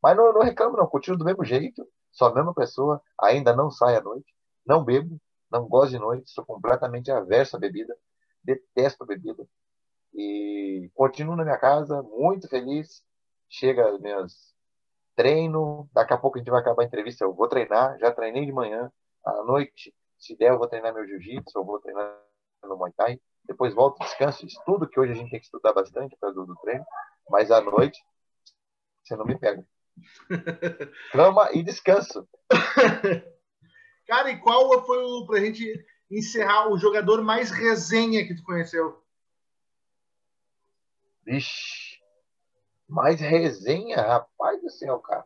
Mas não, não reclamo, não. Continuo do mesmo jeito, sou a mesma pessoa, ainda não saio à noite, não bebo, não gosto de noite, sou completamente averso à bebida, detesto a bebida. E continuo na minha casa, muito feliz. Chega meus treino, daqui a pouco a gente vai acabar a entrevista, eu vou treinar, já treinei de manhã, à noite, se der, eu vou treinar meu jiu-jitsu, eu vou treinar no Muay Thai depois volto, descanso, estudo, que hoje a gente tem que estudar bastante do, do treino, mas à noite você não me pega. (laughs) Cama e descanso. (laughs) Cara, e qual foi o, pra gente encerrar, o jogador mais resenha que tu conheceu? Vixe, mais resenha? Rapaz do céu, cara.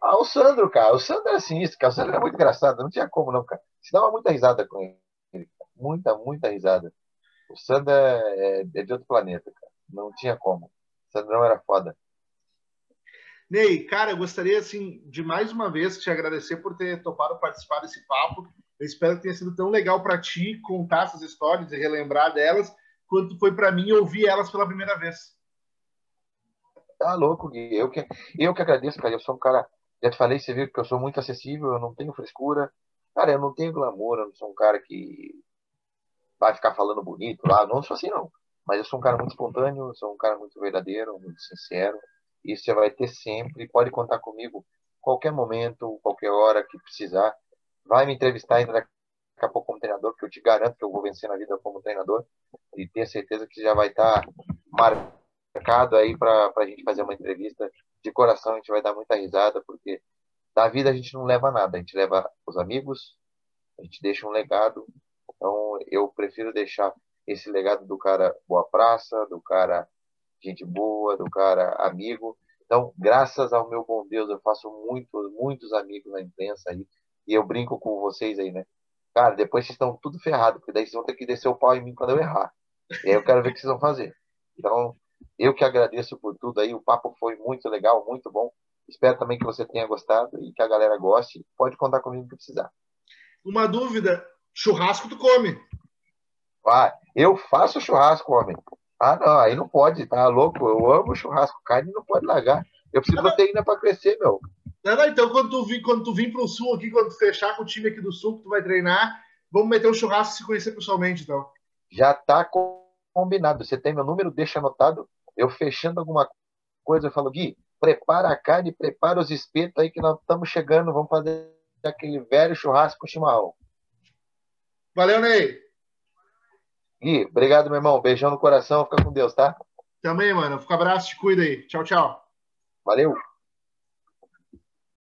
Ah, o Sandro, cara. O Sandro era sinistro, cara. O Sandro era muito engraçado. Não tinha como, não, cara. Você dava muita risada com ele muita, muita risada. O Sandra é, é de outro planeta, cara. Não tinha como. O Sandrão era foda. Ney, cara, eu gostaria assim de mais uma vez te agradecer por ter topado participar desse papo. Eu espero que tenha sido tão legal para ti contar essas histórias e relembrar delas, quanto foi para mim ouvir elas pela primeira vez. Tá louco, Gui. Eu que, eu que agradeço, cara. Eu sou um cara. Já te falei, você viu que eu sou muito acessível, eu não tenho frescura. Cara, eu não tenho glamour, eu não sou um cara que vai ficar falando bonito lá. Não sou assim, não. Mas eu sou um cara muito espontâneo, sou um cara muito verdadeiro, muito sincero. Isso você vai ter sempre. Pode contar comigo qualquer momento, qualquer hora que precisar. Vai me entrevistar ainda daqui a pouco como treinador, porque eu te garanto que eu vou vencer na vida como treinador. E ter certeza que já vai estar marcado aí para a gente fazer uma entrevista de coração. A gente vai dar muita risada, porque da vida a gente não leva nada. A gente leva os amigos, a gente deixa um legado. Então eu prefiro deixar esse legado do cara boa praça, do cara gente boa, do cara amigo. Então, graças ao meu bom Deus, eu faço muito, muitos amigos na imprensa aí. E eu brinco com vocês aí, né? Cara, depois vocês estão tudo ferrado, porque daí vocês vão ter que descer o pau em mim quando eu errar. E aí eu quero ver o que vocês vão fazer. Então, eu que agradeço por tudo aí. O papo foi muito legal, muito bom. Espero também que você tenha gostado e que a galera goste. Pode contar comigo que precisar. Uma dúvida: churrasco tu come? Ah, eu faço churrasco, homem. Ah, não, aí não pode, tá louco? Eu amo churrasco, carne não pode largar. Eu preciso de proteína para crescer, meu. Não, não, então quando tu, vir, quando tu vir pro sul aqui, quando tu fechar com o time aqui do sul, que tu vai treinar, vamos meter um churrasco e se conhecer pessoalmente, então. Já tá combinado. Você tem meu número, deixa anotado. Eu fechando alguma coisa, eu falo, Gui, prepara a carne, prepara os espetos aí que nós estamos chegando, vamos fazer aquele velho churrasco com chimarrão. Valeu, Ney. Gui, obrigado, meu irmão. Beijão no coração. Fica com Deus, tá? Também, mano. Fica um abraço, te cuida aí. Tchau, tchau. Valeu.